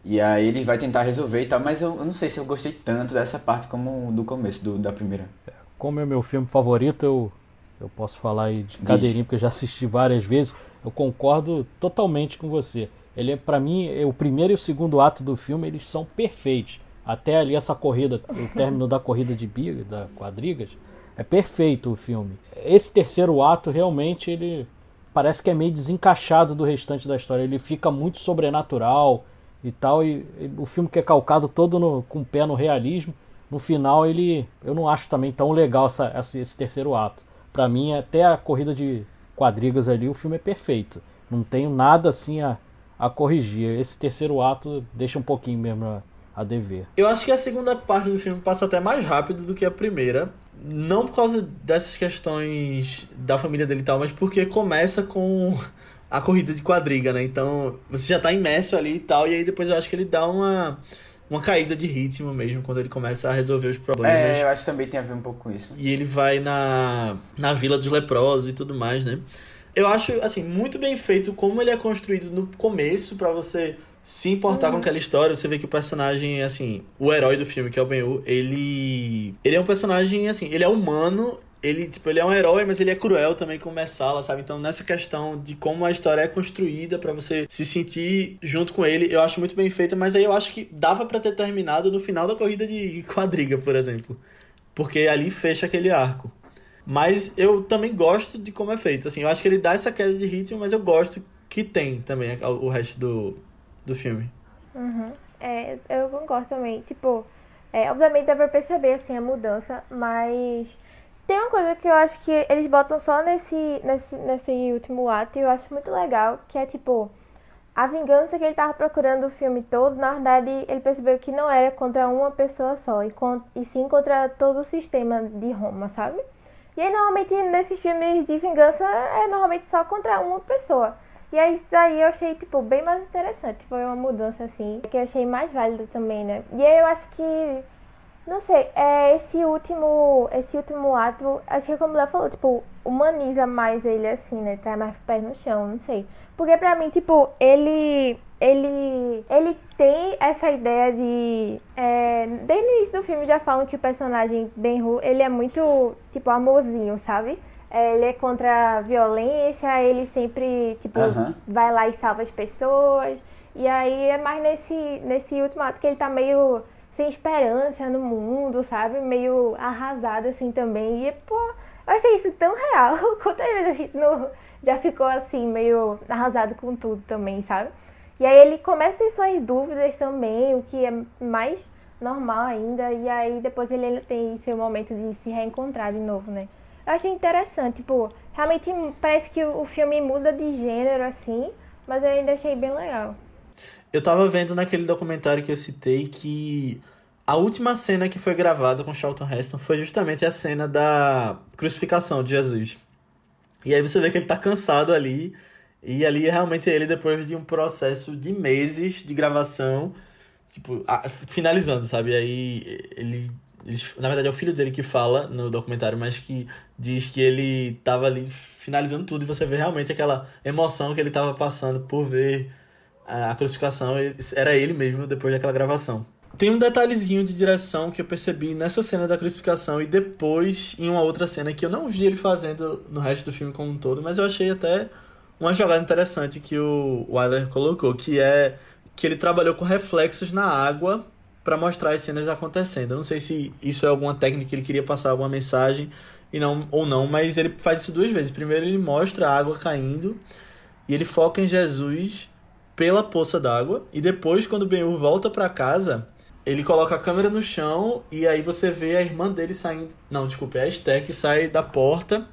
E aí ele vai tentar resolver e tal, mas eu, eu não sei se eu gostei tanto dessa parte como do começo, do, da primeira. Como é meu filme favorito, eu, eu posso falar aí de cadeirinho, porque eu já assisti várias vezes. Eu concordo totalmente com você. Ele é, para mim, é, o primeiro e o segundo ato do filme, eles são perfeitos. Até ali essa corrida, o término da corrida de biga, da quadrigas, é perfeito o filme. Esse terceiro ato realmente ele parece que é meio desencaixado do restante da história. Ele fica muito sobrenatural e tal. E, e o filme que é calcado todo no, com o pé no realismo, no final ele, eu não acho também tão legal essa, essa esse terceiro ato. Para mim, até a corrida de quadrigas ali, o filme é perfeito. Não tenho nada assim a, a corrigir. Esse terceiro ato deixa um pouquinho mesmo a, a dever. Eu acho que a segunda parte do filme passa até mais rápido do que a primeira. Não por causa dessas questões da família dele e tal, mas porque começa com a corrida de quadriga, né? Então você já tá imerso ali e tal, e aí depois eu acho que ele dá uma, uma caída de ritmo mesmo, quando ele começa a resolver os problemas. É, eu acho que também tem a ver um pouco com isso. E ele vai na, na Vila dos Leprosos e tudo mais, né? Eu acho, assim, muito bem feito como ele é construído no começo para você se importar com aquela história, você vê que o personagem, assim, o herói do filme, que é o Ben-Hur, ele ele é um personagem assim, ele é humano, ele, tipo, ele é um herói, mas ele é cruel também com Messala, sabe? Então, nessa questão de como a história é construída para você se sentir junto com ele, eu acho muito bem feita, mas aí eu acho que dava para ter terminado no final da corrida de quadriga, por exemplo. Porque ali fecha aquele arco. Mas eu também gosto de como é feito. Assim, eu acho que ele dá essa queda de ritmo, mas eu gosto que tem também o resto do, do filme. Uhum. É, eu concordo também. Tipo, é, obviamente dá pra perceber assim, a mudança, mas tem uma coisa que eu acho que eles botam só nesse, nesse, nesse último ato e eu acho muito legal, que é tipo, a vingança que ele tava procurando o filme todo, na verdade, ele percebeu que não era contra uma pessoa só, e, com, e sim contra todo o sistema de Roma, sabe? E aí, normalmente, nesses filmes de vingança, é normalmente só contra uma pessoa. E aí, isso aí eu achei, tipo, bem mais interessante. Foi uma mudança, assim, que eu achei mais válida também, né? E aí eu acho que, não sei, é esse último, esse último ato, acho que como ela falou, tipo, humaniza mais ele, assim, né? Traz mais pés no chão, não sei. Porque pra mim, tipo, ele ele ele tem essa ideia de é, desde o início do filme já falam que o personagem Ben Hu ele é muito tipo amorzinho sabe é, ele é contra a violência, ele sempre, tipo, uhum. vai lá e salva as pessoas. E aí é mais nesse, nesse último ato que ele tá meio sem esperança no mundo, sabe? Meio arrasado assim também. E, pô, eu achei isso tão real. Quantas vezes a gente não, já ficou assim, meio arrasado com tudo também, sabe? E aí ele começa ter suas dúvidas também, o que é mais normal ainda. E aí depois ele tem seu momento de se reencontrar de novo, né? Eu achei interessante, tipo, realmente parece que o filme muda de gênero assim, mas eu ainda achei bem legal. Eu tava vendo naquele documentário que eu citei que a última cena que foi gravada com Charlton Heston foi justamente a cena da crucificação de Jesus. E aí você vê que ele tá cansado ali, e ali realmente ele, depois de um processo de meses de gravação, tipo, finalizando, sabe? Aí ele eles, na verdade é o filho dele que fala no documentário, mas que diz que ele tava ali finalizando tudo e você vê realmente aquela emoção que ele tava passando por ver a, a crucificação. Era ele mesmo depois daquela gravação. Tem um detalhezinho de direção que eu percebi nessa cena da crucificação e depois em uma outra cena que eu não vi ele fazendo no resto do filme como um todo, mas eu achei até uma jogada interessante que o Wyler colocou, que é que ele trabalhou com reflexos na água para mostrar as cenas acontecendo. Eu não sei se isso é alguma técnica que ele queria passar alguma mensagem e não ou não, mas ele faz isso duas vezes. Primeiro ele mostra a água caindo e ele foca em Jesus pela poça d'água e depois quando Ben-Hur volta para casa, ele coloca a câmera no chão e aí você vê a irmã dele saindo, não, desculpe, a Esther que sai da porta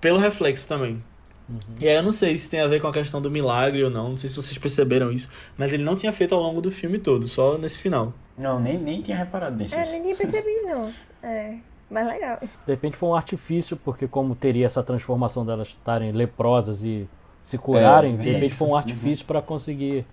pelo reflexo também. Uhum. E aí eu não sei se tem a ver com a questão do milagre ou não, não sei se vocês perceberam isso, mas ele não tinha feito ao longo do filme todo, só nesse final. Não, nem, nem tinha reparado nisso. É, nem percebi não. É, mas legal. De repente foi um artifício, porque como teria essa transformação delas estarem leprosas e se curarem, é, de repente foi um artifício uhum. para conseguir,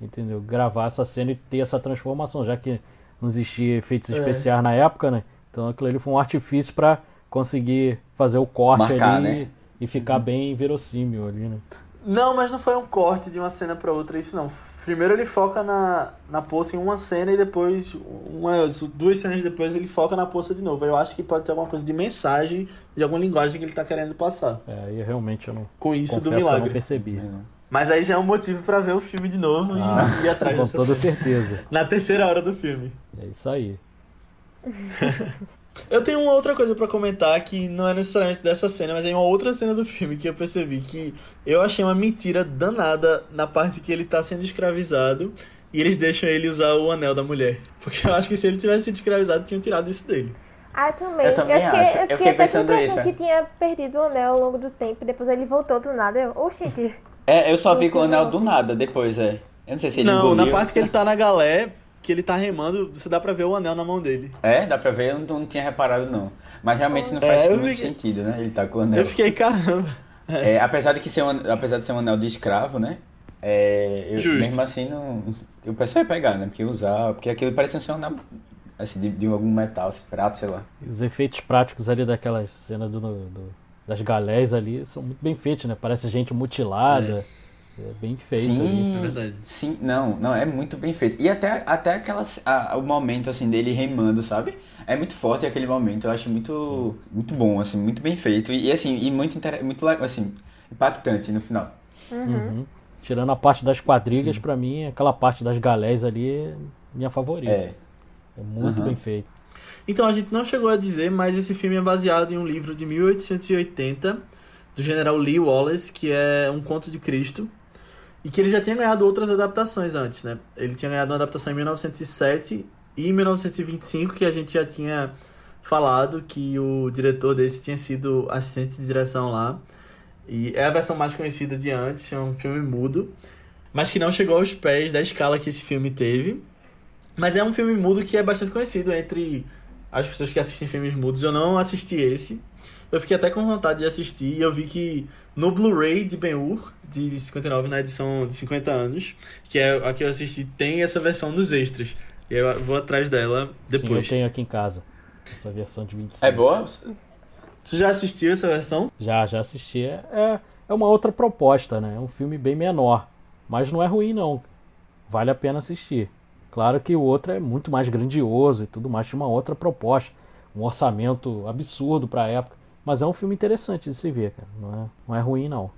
entendeu? Gravar essa cena e ter essa transformação, já que não existia efeitos é. especiais na época, né? Então aquilo ali foi um artifício para conseguir fazer o corte Marcar, ali né? E ficar uhum. bem verossímil ali, né? Não, mas não foi um corte de uma cena pra outra, isso não. Primeiro ele foca na, na poça em uma cena e depois, umas duas cenas depois, ele foca na poça de novo. Eu acho que pode ter alguma coisa de mensagem, de alguma linguagem que ele tá querendo passar. É, aí realmente eu não. Com isso do que eu não milagre. percebi. Mas aí já é um motivo pra ver o filme de novo e Ah, ir atrás com dessa toda cena. certeza. Na terceira hora do filme. É isso aí. Eu tenho uma outra coisa pra comentar que não é necessariamente dessa cena, mas é uma outra cena do filme que eu percebi que eu achei uma mentira danada na parte que ele tá sendo escravizado e eles deixam ele usar o anel da mulher. Porque eu acho que se ele tivesse sido escravizado, tinham tirado isso dele. Ah, também. Eu também fiquei, acho. Eu Eu fiquei fiquei, até com a pensando impressão isso, é. que tinha perdido o anel ao longo do tempo, depois ele voltou do nada. Eu, oxente. É, eu só vi com o anel não. do nada depois, é. Eu não sei se ele não, engoliu. na parte que ele tá na galé, que ele tá remando, você dá pra ver o anel na mão dele. É, dá pra ver, eu não, não tinha reparado não. Mas realmente não É, faz eu muito vi- sentido, né? Ele tá com o anel. Eu fiquei, caramba. É, apesar, de que ser um, apesar de ser um anel de escravo, né? É, eu- Justo. mesmo assim, não, eu pensei em pegar, né? Porque usar, porque aquilo parecia ser um anel assim, de, de algum metal, assim, prato, sei lá. E os efeitos práticos ali daquelas cenas do, do- das galés ali são muito bem feitos, né? Parece gente mutilada. É, bem feito. Sim, É verdade. sim, não, não, é muito bem feito. E até, até aquelas, a- o momento, assim, dele remando, sabe? É muito forte aquele momento, eu acho muito, muito bom, assim, muito bem feito. E, e, assim, e muito, inter- muito, assim, impactante no final. Uhum. Tirando a parte das quadrigas, pra mim, aquela parte das galés ali é minha favorita. É, É muito Aham. bem feito. Então, a gente não chegou a dizer, mas esse filme é baseado em um livro de 1880 do general Lee Wallace, que é Um Conto de Cristo, e que ele já tinha ganhado outras adaptações antes, né? Ele tinha ganhado uma adaptação em 1907 e em 1925, que a gente já tinha falado que o diretor desse tinha sido assistente de direção lá. E é a versão mais conhecida de antes, é um filme mudo, mas que não chegou aos pés da escala que esse filme teve. Mas é um filme mudo que é bastante conhecido entre as pessoas que assistem filmes mudos. Eu não assisti esse. Eu fiquei até com vontade de assistir e eu vi que no Blu-ray de Ben-Hur, de 59, na edição de 50 anos, que é a que eu assisti, tem essa versão nos extras. E eu vou atrás dela Sim, eu depois. tenho aqui em casa. Essa versão de 25. é boa? Você já assistiu essa versão? Já, já assisti. É, é- é uma outra proposta, né? É um filme bem menor. Mas não é ruim, não. Vale a pena assistir. Claro que o outro é muito mais grandioso e tudo mais. Tinha uma outra proposta. Um orçamento absurdo pra época. Mas é um filme interessante de se ver, cara. Não é, não é ruim, não.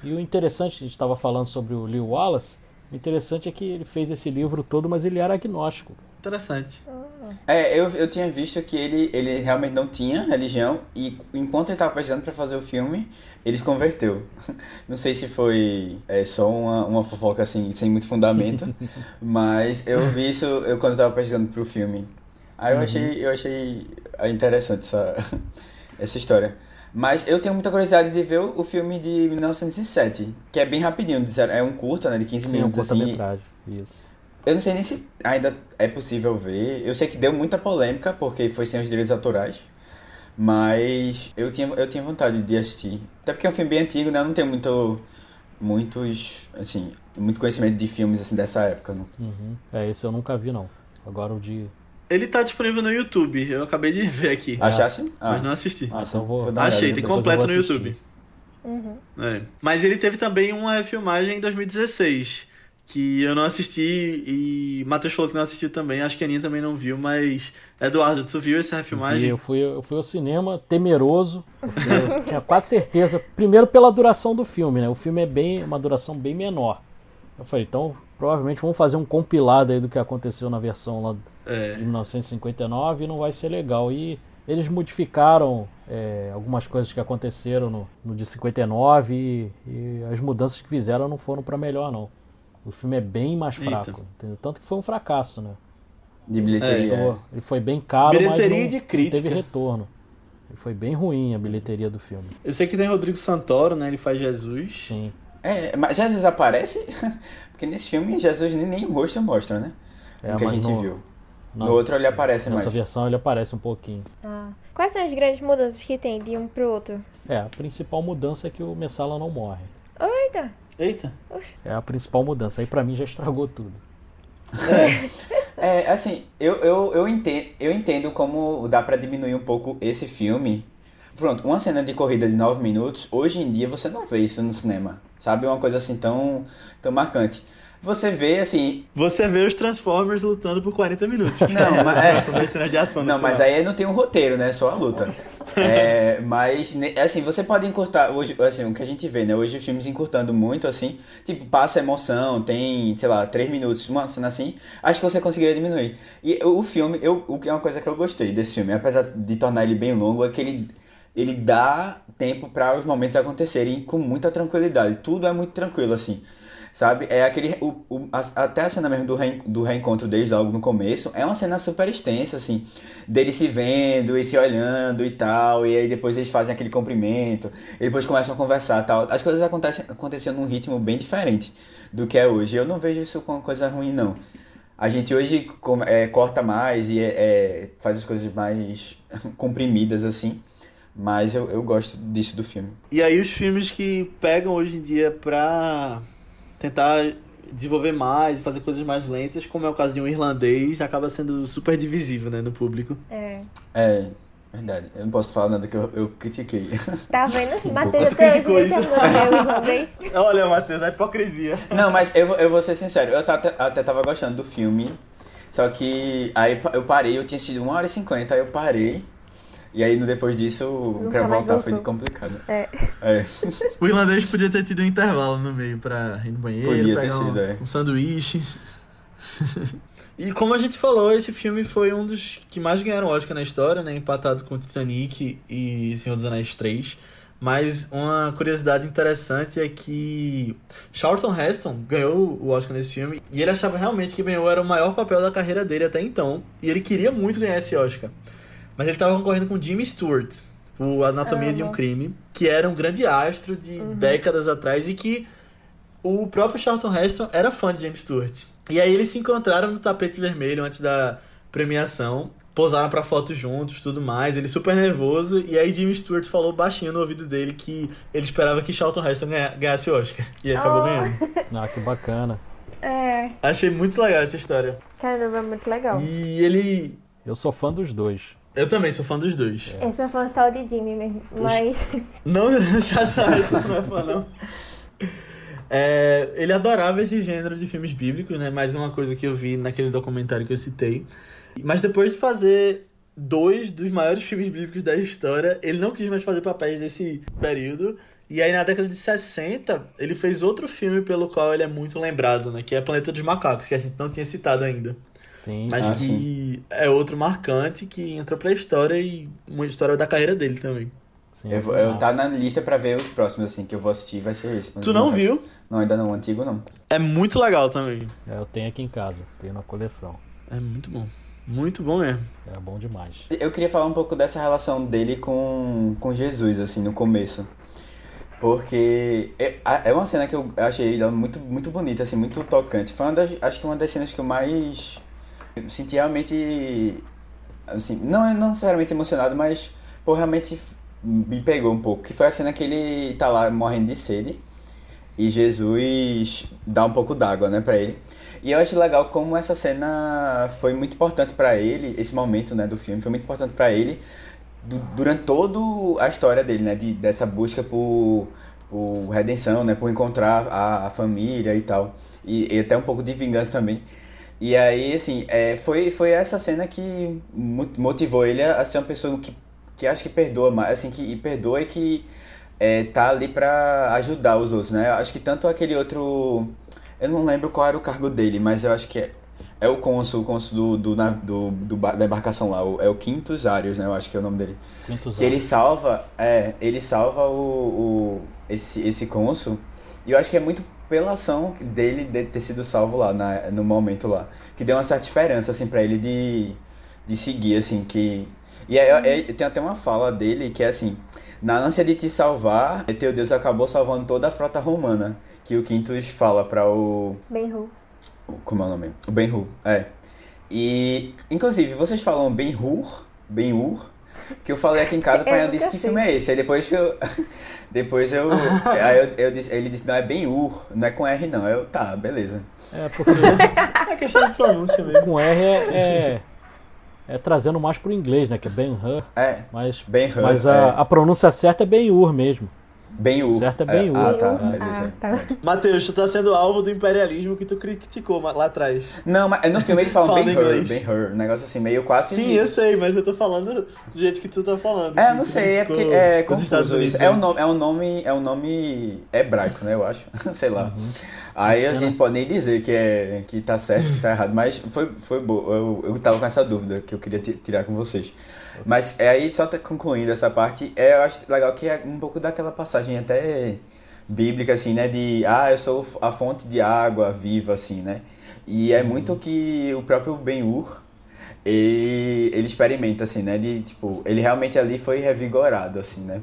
E o interessante, a gente estava falando sobre o Lee Wallace. O interessante é que ele fez esse livro todo, mas ele era agnóstico. Interessante. É, eu, eu tinha visto que ele, ele realmente não tinha religião e enquanto ele estava pesquisando para fazer o filme, ele se converteu. Não sei se foi é, só uma, uma fofoca assim, sem muito fundamento, mas eu vi isso eu, quando eu estava pesquisando para o filme. Aí eu achei, eu achei interessante essa, essa história. Mas eu tenho muita curiosidade de ver o filme de 1907, que é bem rapidinho, é um curta, né, de 15 Sim, um minutos assim. curta-metragem. Isso. Eu não sei nem se ainda é possível ver. Eu sei que deu muita polêmica porque foi sem os direitos autorais. Mas eu tinha, eu tinha vontade de assistir. Até porque é um filme bem antigo, né? Eu não tenho muito, muitos, assim, muito conhecimento de filmes assim dessa época. Não. Uhum. É, esse eu nunca vi, não. Agora o de. Ele tá disponível no YouTube. Eu acabei de ver aqui. Achasse? Ah, Mas não assisti. ah, Então vou- olhada Achei, tem completo vou no. YouTube. Uhum. É. Mas ele teve também uma filmagem em 2016, que eu não assisti e Matheus falou que não assistiu também, acho que a Aninha também não viu, mas Eduardo, tu viu essa Vi, filmagem? eu, fui, eu fui ao cinema temeroso. Eu tinha quase certeza. Primeiro pela duração do filme, né? O filme é bem uma duração bem menor. Eu falei, então provavelmente vamos fazer um compilado aí do que aconteceu na versão lá É. de 1959 e não vai ser legal. E eles modificaram é, algumas coisas que aconteceram no, no de 59 e, e as mudanças que fizeram não foram para melhor, não. O filme é bem mais fraco. entendeu? Tanto que foi um fracasso, né? De bilheteria. Custou- Ele foi bem caro, Bilheteria mas e de não, não crítica. teve retorno. Ele foi bem ruim a bilheteria do filme. Eu sei que tem Rodrigo Santoro, né? Ele faz Jesus. Sim. É, mas Jesus aparece? Porque nesse filme Jesus nem, nem o rosto mostra, né? É, o que a gente no- viu. Na- No outro ele aparece Nessa mais. versão ele aparece um pouquinho. Ah. Quais são as grandes mudanças que tem de um pro outro? É, a principal mudança é que o Messala não morre. Eita! Eita. É a principal mudança. Aí pra mim já estragou tudo. É, assim, eu, eu, eu, entendo, eu entendo como dá pra diminuir um pouco esse filme, Pronto, uma cena de corrida de 9 minutos, hoje em dia você não vê isso no cinema. Sabe? Uma coisa assim tão, tão marcante. Você vê, assim, Você vê os Transformers lutando por 40 minutos. Não, mas- é. Cenas de ação. no Não, mas aí não tem um roteiro, né? Só a luta. É, mas, assim, você pode encurtar. Hoje, assim, o que a gente vê, né? Hoje os filmes encurtando muito, assim. Tipo, passa emoção, tem, sei lá, três minutos, uma cena assim. Acho que você conseguiria diminuir. E o filme, eu, o que é uma coisa que eu gostei desse filme, apesar de tornar ele bem longo, é que ele, ele dá tempo para os momentos acontecerem com muita tranquilidade. Tudo é muito tranquilo, assim. Sabe? É aquele. O, o- a- até a cena mesmo do, reen- do reencontro deles logo no começo é uma cena super extensa, assim. Deles se vendo e se olhando e tal. E aí depois eles fazem aquele cumprimento. E depois começam a conversar tal. As coisas acontecem, aconteciam num ritmo bem diferente do que é hoje. Eu não vejo isso como uma coisa ruim, não. A gente hoje é, corta mais e é- é, faz as coisas mais comprimidas, assim. Mas eu, eu gosto disso do filme. E aí os filmes que pegam hoje em dia pra tentar desenvolver mais, fazer coisas mais lentas, como é o caso de um irlandês, acaba sendo super divisível, né, no público. É. É, verdade. Eu não posso falar nada que eu, eu critiquei. Tá vendo? Matheus até criticou hoje isso? irlandês. Olha, Matheus, a hipocrisia. Não, mas eu, vou- eu vou ser sincero, eu até, até tava gostando do filme, só que aí eu parei, eu tinha assistido 1 hora e 50, aí eu parei, e aí no- depois disso, Nunca pra mais voltar foi complicado. É. É. O irlandês podia ter tido um intervalo no meio pra ir no banheiro, Podia ter pegar um, sido, é. um sanduíche. e como a gente falou, esse filme foi um dos que mais ganharam Oscar na história, né? Empatado com Titanic e Senhor dos Anéis 3. Mas uma curiosidade interessante é que Charlton Heston ganhou o Oscar nesse filme e ele achava realmente que Ben-Hur era o maior papel da carreira dele até então. E ele queria muito ganhar esse Oscar. Mas ele estava concorrendo com Jimmy Stewart, o Anatomia de um. Crime, que era um grande astro de décadas atrás e que o próprio Charlton Heston era fã de James Stewart. E aí eles se encontraram no tapete vermelho antes da premiação, posaram pra foto juntos, tudo mais, ele super nervoso, e aí Jimmy Stewart falou baixinho no ouvido dele que ele esperava que Charlton Heston ganha- ganhasse o Oscar. E ele acabou Oh. ganhando. Ah, que bacana. É. Achei muito legal essa história. Caramba, é muito legal. E ele... Eu sou fã dos dois. Eu também sou fã dos dois. Eu sou fã só de Jimmy mesmo. Mas. Não, Charlton Heston não é fã, não. É, ele adorava esse gênero de filmes bíblicos, né? Mais uma coisa que eu vi naquele documentário que eu citei. Mas depois de fazer dois dos maiores filmes bíblicos da história, ele não quis mais fazer papéis nesse período. E aí na década de 60, ele fez outro filme pelo qual ele é muito lembrado, né? Que é Planeta dos Macacos, que a gente não tinha citado ainda. Sim. Mas Ah, que é outro marcante que entrou pra história e uma história da carreira dele também. sim, Eu, vou- eu tá na lista pra ver os próximos, assim, que eu vou assistir, vai ser esse. Tu não nunca- viu? Não, ainda não, o antigo não. É muito legal também. É, eu tenho aqui em casa, tenho na coleção. É muito bom. Muito bom mesmo. É bom demais. Eu queria falar um pouco dessa relação dele com, com Jesus, assim, no começo. Porque é, é uma cena que eu achei muito, muito bonita, assim, muito tocante. Foi uma das, acho que uma das cenas que eu mais senti realmente, assim, não não necessariamente emocionado, mas, pô, realmente me pegou um pouco. Que foi a cena que ele tá lá morrendo de sede e Jesus dá um pouco d'água, né, pra ele. E eu acho legal como essa cena foi muito importante pra ele, esse momento, né, do filme, foi muito importante pra ele du- durante toda a história dele, né, de, dessa busca por, por redenção, né, por encontrar a, a família e tal, e, e até um pouco de vingança também. E aí, assim, é, foi, foi essa cena que mo- motivou ele a, ser uma pessoa que, que acho que perdoa mais, assim, que e perdoa e que é, tá ali pra ajudar os outros, né? Acho que tanto aquele outro. Eu não lembro qual era o cargo dele, mas eu acho que é, é o cônsul, o cônsul do, do, do, do da embarcação lá, é o Quintus Arius, né? Eu acho que é o nome dele. Quintos Que ele salva, é, ele salva o, o esse, esse cônsul, e eu acho que é muito pela ação dele de ter sido salvo lá, na, no momento lá, que deu uma certa esperança, assim, pra ele de, de seguir, assim, que... E aí, é- tem até uma fala dele que é assim, na ânsia de te salvar, teu Deus acabou salvando toda a frota romana, que o Quintus fala para o... Ben Hu. o- Como é o nome? O Ben-Hur, é. E, inclusive, vocês falam Ben-Hur? Ben-Hur? Que eu falei aqui em casa, Eu pai, disse que sei. filme é esse. Aí depois que eu. Depois eu. aí eu, eu disse, ele disse, não, é Ben-Hur, não é com R não. Eu, tá, beleza. É, porque É questão de pronúncia mesmo. com R é, é, é trazendo mais pro inglês, né? Que é Ben-Hur. É, Mas, Ben-Hur, mas a, é. a pronúncia certa é Ben-Hur mesmo. Ben-Hur. Certo é Ben-Hur. Ah, tá, Ben-Hur. beleza. Ah, tá. É. Matheus, tu tá sendo alvo do imperialismo que tu criticou lá atrás. Não, mas no filme ele fala Falando Ben-Hur, inglês. Ben-Hur, um negócio assim, meio quase... Sim, eu sei, mas eu tô falando do jeito que tu tá falando. É, não sei, é porque é os confuso Estados Unidos. É um, nome, é, um nome, é um nome hebraico, né, eu acho. Sei lá. Aí a gente pode nem dizer que, é, que tá certo, que tá errado, mas foi, foi bom. Eu, eu tava com essa dúvida que eu queria ti- tirar com vocês. Mas é aí, só concluindo essa parte, é, eu acho legal que é um pouco daquela passagem até bíblica, assim, né? De, ah, eu sou a fonte de água viva, assim, né? E é muito que o próprio Ben-Hur, ele, ele experimenta, assim, né? De, tipo, ele realmente ali foi revigorado, assim, né?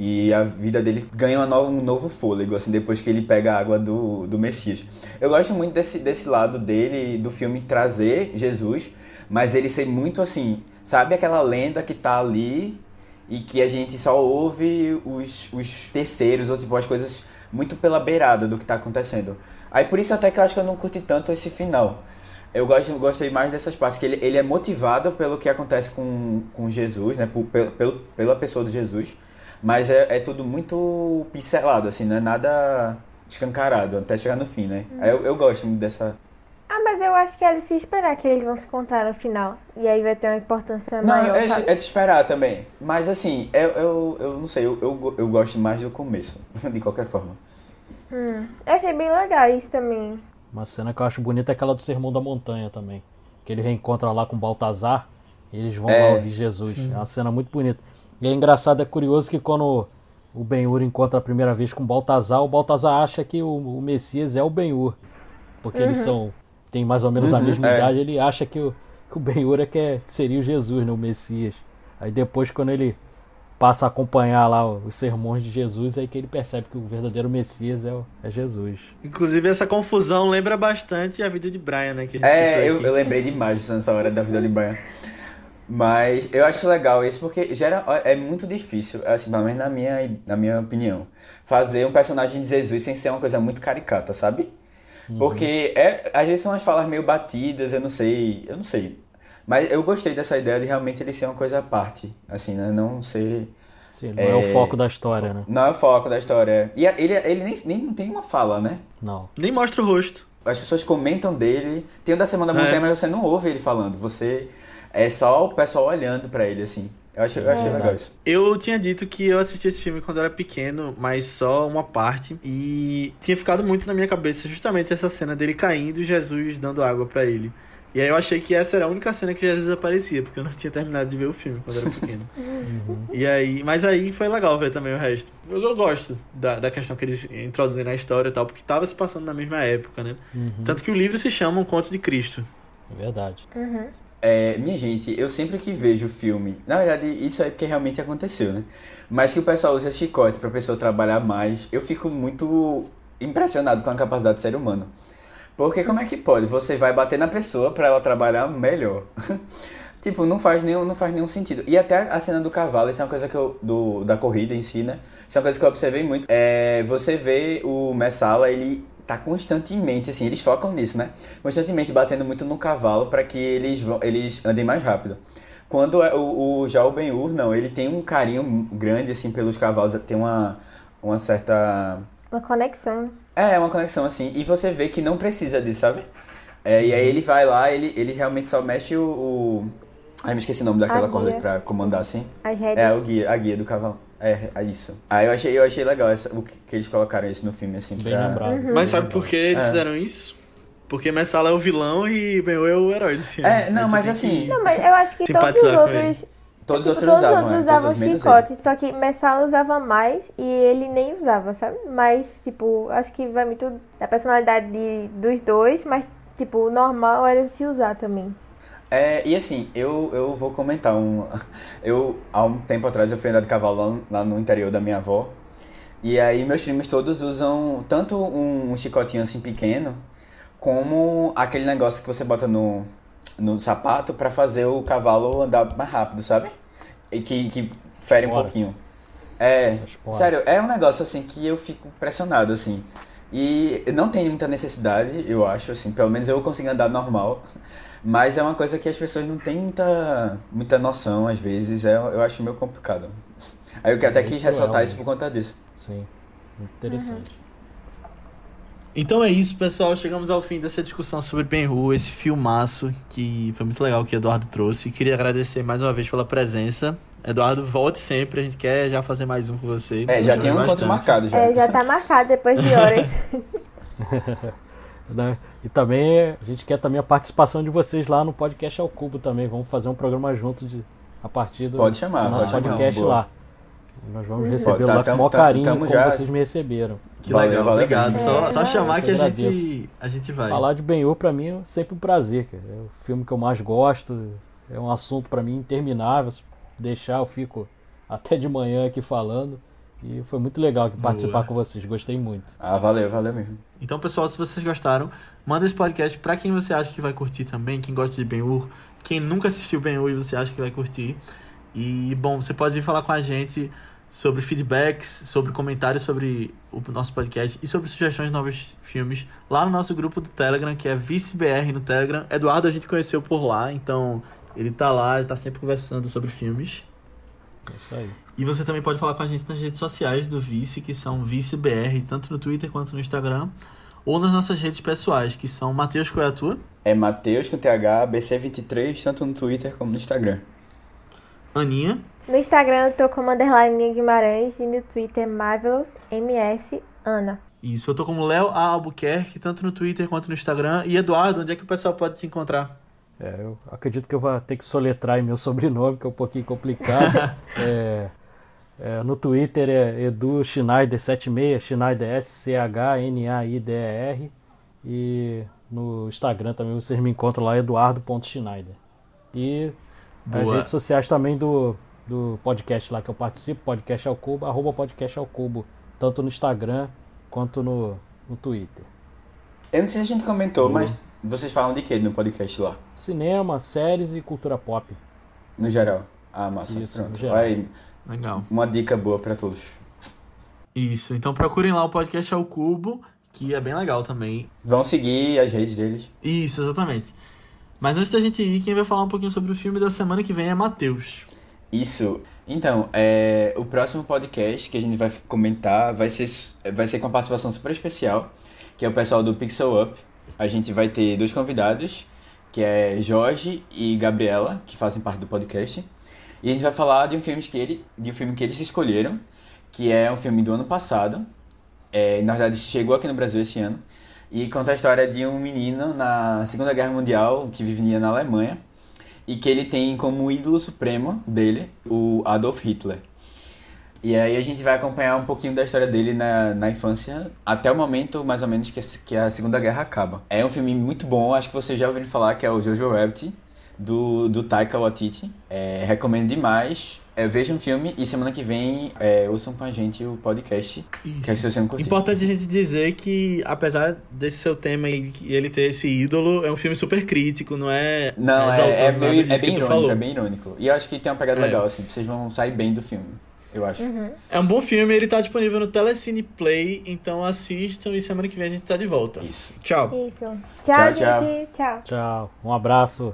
E a vida dele ganha um novo fôlego, assim, depois que ele pega a água do, do Messias. Eu gosto muito desse, desse lado dele, do filme trazer Jesus, mas ele ser muito assim, sabe aquela lenda que tá ali e que a gente só ouve os, os terceiros, ou tipo, as coisas muito pela beirada do que tá acontecendo. Aí por isso até que eu acho que eu não curti tanto esse final. Eu gosto, gostei mais dessas partes, que ele, ele é motivado pelo que acontece com, com Jesus, né? Por, pelo, pelo- pela pessoa de Jesus. Mas é, é tudo muito pincelado, assim, não é nada escancarado, até chegar no fim, né? Aí eu, eu gosto muito dessa. Ah, mas eu acho que é de se esperar que eles vão se encontrar no final. E aí vai ter uma importância Não, maior, é, sabe? é de esperar também. Mas assim, eu, eu, eu não sei, eu, eu, eu gosto mais do começo, de qualquer forma. Hum, eu achei bem legal isso também. Uma cena que eu acho bonita é aquela do Sermão da Montanha também. Que ele reencontra lá com Baltazar e eles vão É, lá ouvir Jesus. É uma cena muito bonita. E é engraçado, é curioso que quando o Ben-Hur encontra a primeira vez com Baltazar, o Baltazar acha que o, o Messias é o Ben-Hur. Porque eles são. tem mais ou menos a Uhum, mesma é. idade, ele acha que o, que o Ben-Hur é que, é que seria o Jesus, né, o Messias. Aí depois, quando ele passa a acompanhar lá os sermões de Jesus, é aí que ele percebe que o verdadeiro Messias é, o- é Jesus. Inclusive, essa confusão lembra bastante a vida de Brian, né? Que a gente É, eu, eu lembrei demais nessa hora da vida de Brian. Mas eu acho legal isso porque gera, é muito difícil, assim, pelo menos na minha, na minha opinião, fazer um personagem de Jesus sem ser uma coisa muito caricata, sabe? Porque é, às vezes são as falas meio batidas, eu não sei, eu não sei. Mas eu gostei dessa ideia de realmente ele ser uma coisa à parte, assim, né? Não ser. Sim, não é, o foco da história, né? Não é o foco da história. E ele, ele nem, nem não tem uma fala, né? Não. Nem mostra o rosto. As pessoas comentam dele. Tem o da Semana É. Montanha, mas você não ouve ele falando. Você é só o pessoal olhando pra ele, assim. Eu achei, eu achei É legal isso. Eu tinha dito que eu assisti esse filme quando eu era pequeno, mas só uma parte. E tinha ficado muito na minha cabeça justamente essa cena dele caindo e Jesus dando água pra ele. E aí eu achei que essa era a única cena que Jesus aparecia, porque eu não tinha terminado de ver o filme quando eu era pequeno. E aí, mas aí foi legal ver também o resto. Eu, eu gosto da, da questão que eles introduzem na história e tal, porque tava se passando na mesma época, né? Uhum. Tanto que o livro se chama Um Conto de Cristo. É verdade. Uhum. É, minha gente, eu sempre que vejo filme, na verdade isso é porque realmente aconteceu, né? Mas que o pessoal usa chicote pra pessoa trabalhar mais, eu fico muito impressionado com a capacidade do ser humano. Porque como é que pode? Você vai bater na pessoa pra ela trabalhar melhor. tipo, não faz, nenhum, não faz nenhum sentido. E até a cena do cavalo, isso é uma coisa que eu. Do, da corrida em si, né? Isso é uma coisa que eu observei muito. É, você vê o Messala, ele tá constantemente, assim, eles focam nisso, né? Constantemente batendo muito no cavalo para que eles, vão, eles andem mais rápido. Quando é o, o já o Ben-Hur, não, ele tem um carinho grande, assim, pelos cavalos, tem uma, uma certa... Uma conexão. É, uma conexão, assim, e você vê que não precisa disso, sabe? É, e aí ele vai lá, ele, ele realmente só mexe o... o... Ai, me esqueci o nome daquela A corda pra comandar, assim. As rédeas. É, o guia, a guia do cavalo. É, é isso. Aí eu achei, eu achei legal essa, o que, que eles colocaram isso no filme, assim, Bem pra... lembrado. Uhum. Mas sabe por que eles É. fizeram isso? Porque Messala é o vilão e Ben é o herói do filme. É, não, mas assim- que- Não, mas eu acho que todos os Simpatizar com outros. Todos os tipo, outros todos os usavam, outros é, usavam todos chicote, só que Messala usava mais e ele nem usava, sabe? Mas, tipo, acho que vai muito da personalidade de, dos dois, mas, tipo, o normal era se usar também. É, e assim, eu, eu vou comentar um. Eu, há um tempo atrás, eu fui andar de cavalo lá, no interior da minha avó. E aí, meus primos todos usam tanto um, chicotinho assim pequeno, como aquele negócio que você bota no, no sapato pra fazer o cavalo andar mais rápido, sabe? E que, que fere um pouquinho. É, sério, é um negócio assim que eu fico impressionado, assim. E não tem muita necessidade, eu acho, assim, pelo menos eu consigo andar normal. Mas é uma coisa que as pessoas não têm muita, muita noção, às vezes, é, eu acho meio complicado. Aí eu até quis ressaltar isso por conta disso. Sim, muito interessante. Então é isso, pessoal. Chegamos ao fim dessa discussão sobre Ben-Hur, esse filmaço que foi muito legal que o Eduardo trouxe. Queria agradecer mais uma vez pela presença. Eduardo, volte sempre. A gente quer já fazer mais um com você. É, já tem um encontro marcado já. É, já tá marcado depois de horas. E também a gente quer também a participação de vocês lá no podcast ao Cubo também. Vamos fazer um programa junto de, a partir do, Pode chamar, do nosso pode chamar, podcast boa. lá. Nós vamos Uhum. receber tá, lá com o tamo- maior carinho tamo como já- vocês me receberam. Que Valeu, legal, valeu obrigado. Só, É, só chamar eu que a gente, a gente vai. Falar de Ben-Hur pra mim é sempre um prazer, cara. É o filme que eu mais gosto. É um assunto pra mim interminável. Se deixar, eu fico até de manhã aqui falando. E foi muito legal aqui Boa. participar com vocês. Gostei muito. Ah, valeu, valeu mesmo. Então, pessoal, se vocês gostaram, manda esse podcast pra quem você acha que vai curtir também, quem gosta de Ben-Hur, quem nunca assistiu Ben-Hur e você acha que vai curtir. E, bom, você pode vir falar com a gente sobre feedbacks, sobre comentários sobre o nosso podcast e sobre sugestões de novos filmes lá no nosso grupo do Telegram, que é ViceBR no Telegram. Eduardo a gente conheceu por lá, então ele tá lá, tá sempre conversando sobre filmes. É isso aí. E você também pode falar com a gente nas redes sociais do Vice, que são ViceBR, tanto no Twitter quanto no Instagram, ou nas nossas redes pessoais, que são Matheus qual é a tua? É Matheus com TH, BC23, tanto no Twitter como no Instagram. Aninha. No Instagram eu tô como underline Guimarães e no Twitter Marvelous MS Ana. Isso, eu tô como Léo A. Albuquerque, tanto no Twitter quanto no Instagram. E Eduardo, onde é que o pessoal pode te encontrar? É, eu acredito que eu vou ter que soletrar aí meu sobrenome, que é um pouquinho complicado. É, é, no Twitter é Edu Schneider76, Schneider S-C-H-N-A-I-D-E-R. E no Instagram também vocês me encontram lá, eduardo.schneider. E as Boa. redes sociais também do, do podcast lá que eu participo, podcast ao cubo, arroba podcast ao cubo, tanto no Instagram quanto no, no Twitter. Eu não sei se a gente comentou, Boa. mas vocês falam de que no podcast lá? Cinema, séries e cultura pop. No geral. Ah, massa. Isso, Pronto. no geral. Olha aí, Legal. uma dica boa pra todos. Isso, então procurem lá o podcast ao Cubo, que é bem legal também. Vão seguir as redes deles. Isso, exatamente. Mas antes da gente ir, quem vai falar um pouquinho sobre o filme da semana que vem é Matheus. Isso. Então, é, o próximo podcast que a gente vai comentar vai ser, vai ser com a participação super especial, que é o pessoal do Pixel Up. A gente vai ter dois convidados, que é Jorge e Gabriela, que fazem parte do podcast. E a gente vai falar de um filme que, ele, de um filme que eles escolheram, que é um filme do ano passado. É, na verdade, chegou aqui no Brasil esse ano. E conta a história de um menino na Segunda Guerra Mundial que vivia na Alemanha e que ele tem como ídolo supremo dele o Adolf Hitler. E aí a gente vai acompanhar um pouquinho da história dele na, na infância, até o momento, mais ou menos, que, a- que a Segunda Guerra acaba. É um filme muito bom, acho que vocês já ouviram falar, que é o Jojo Rabbit, do, do Taika Waititi. É, recomendo demais. É, vejam o filme e semana que vem é, ouçam com a gente o podcast, que é se você não curtir. Importante a gente dizer que, apesar desse seu tema e ele ter esse ídolo, é um filme super crítico, não é. Não, é, é, meio- é bem irônico, falou. é bem irônico. E eu acho que tem uma pegada É. legal, assim, vocês vão sair bem do filme, eu acho. É um bom filme, ele tá disponível no Telecine Play, então assistam e semana que vem a gente tá de volta. Isso. Tchau. Isso. Tchau, Tchau, tchau. gente. Tchau. Tchau, um abraço.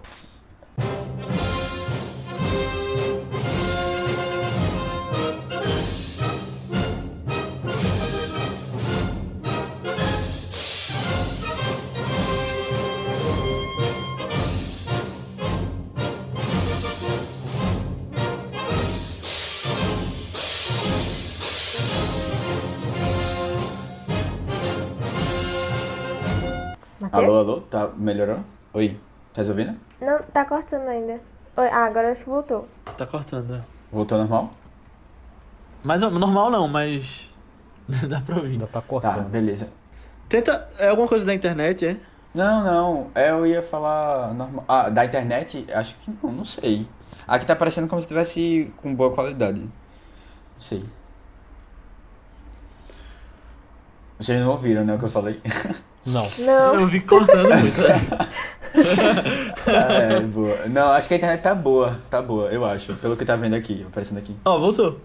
Alô, alô, tá, melhorou? Oi, tá ouvindo? Não, tá cortando ainda. Oi, ah, agora acho que voltou. Tá cortando. é. Voltou normal? Mas normal não, mas. Dá pra ouvir. Ainda tá Tá, cortando. beleza. Tenta. É alguma coisa da internet, é? Não, não, é, eu ia falar normal. Ah, da internet? Acho que não, não sei. Aqui tá parecendo como se tivesse com boa qualidade. Não sei. Vocês não ouviram, né, o que eu falei? Não. Não. Eu vi cortando muito. né? Ah, é, boa. Não, acho que a internet tá boa, tá boa, eu acho. Pelo que tá vendo aqui, aparecendo aqui. Ó, voltou.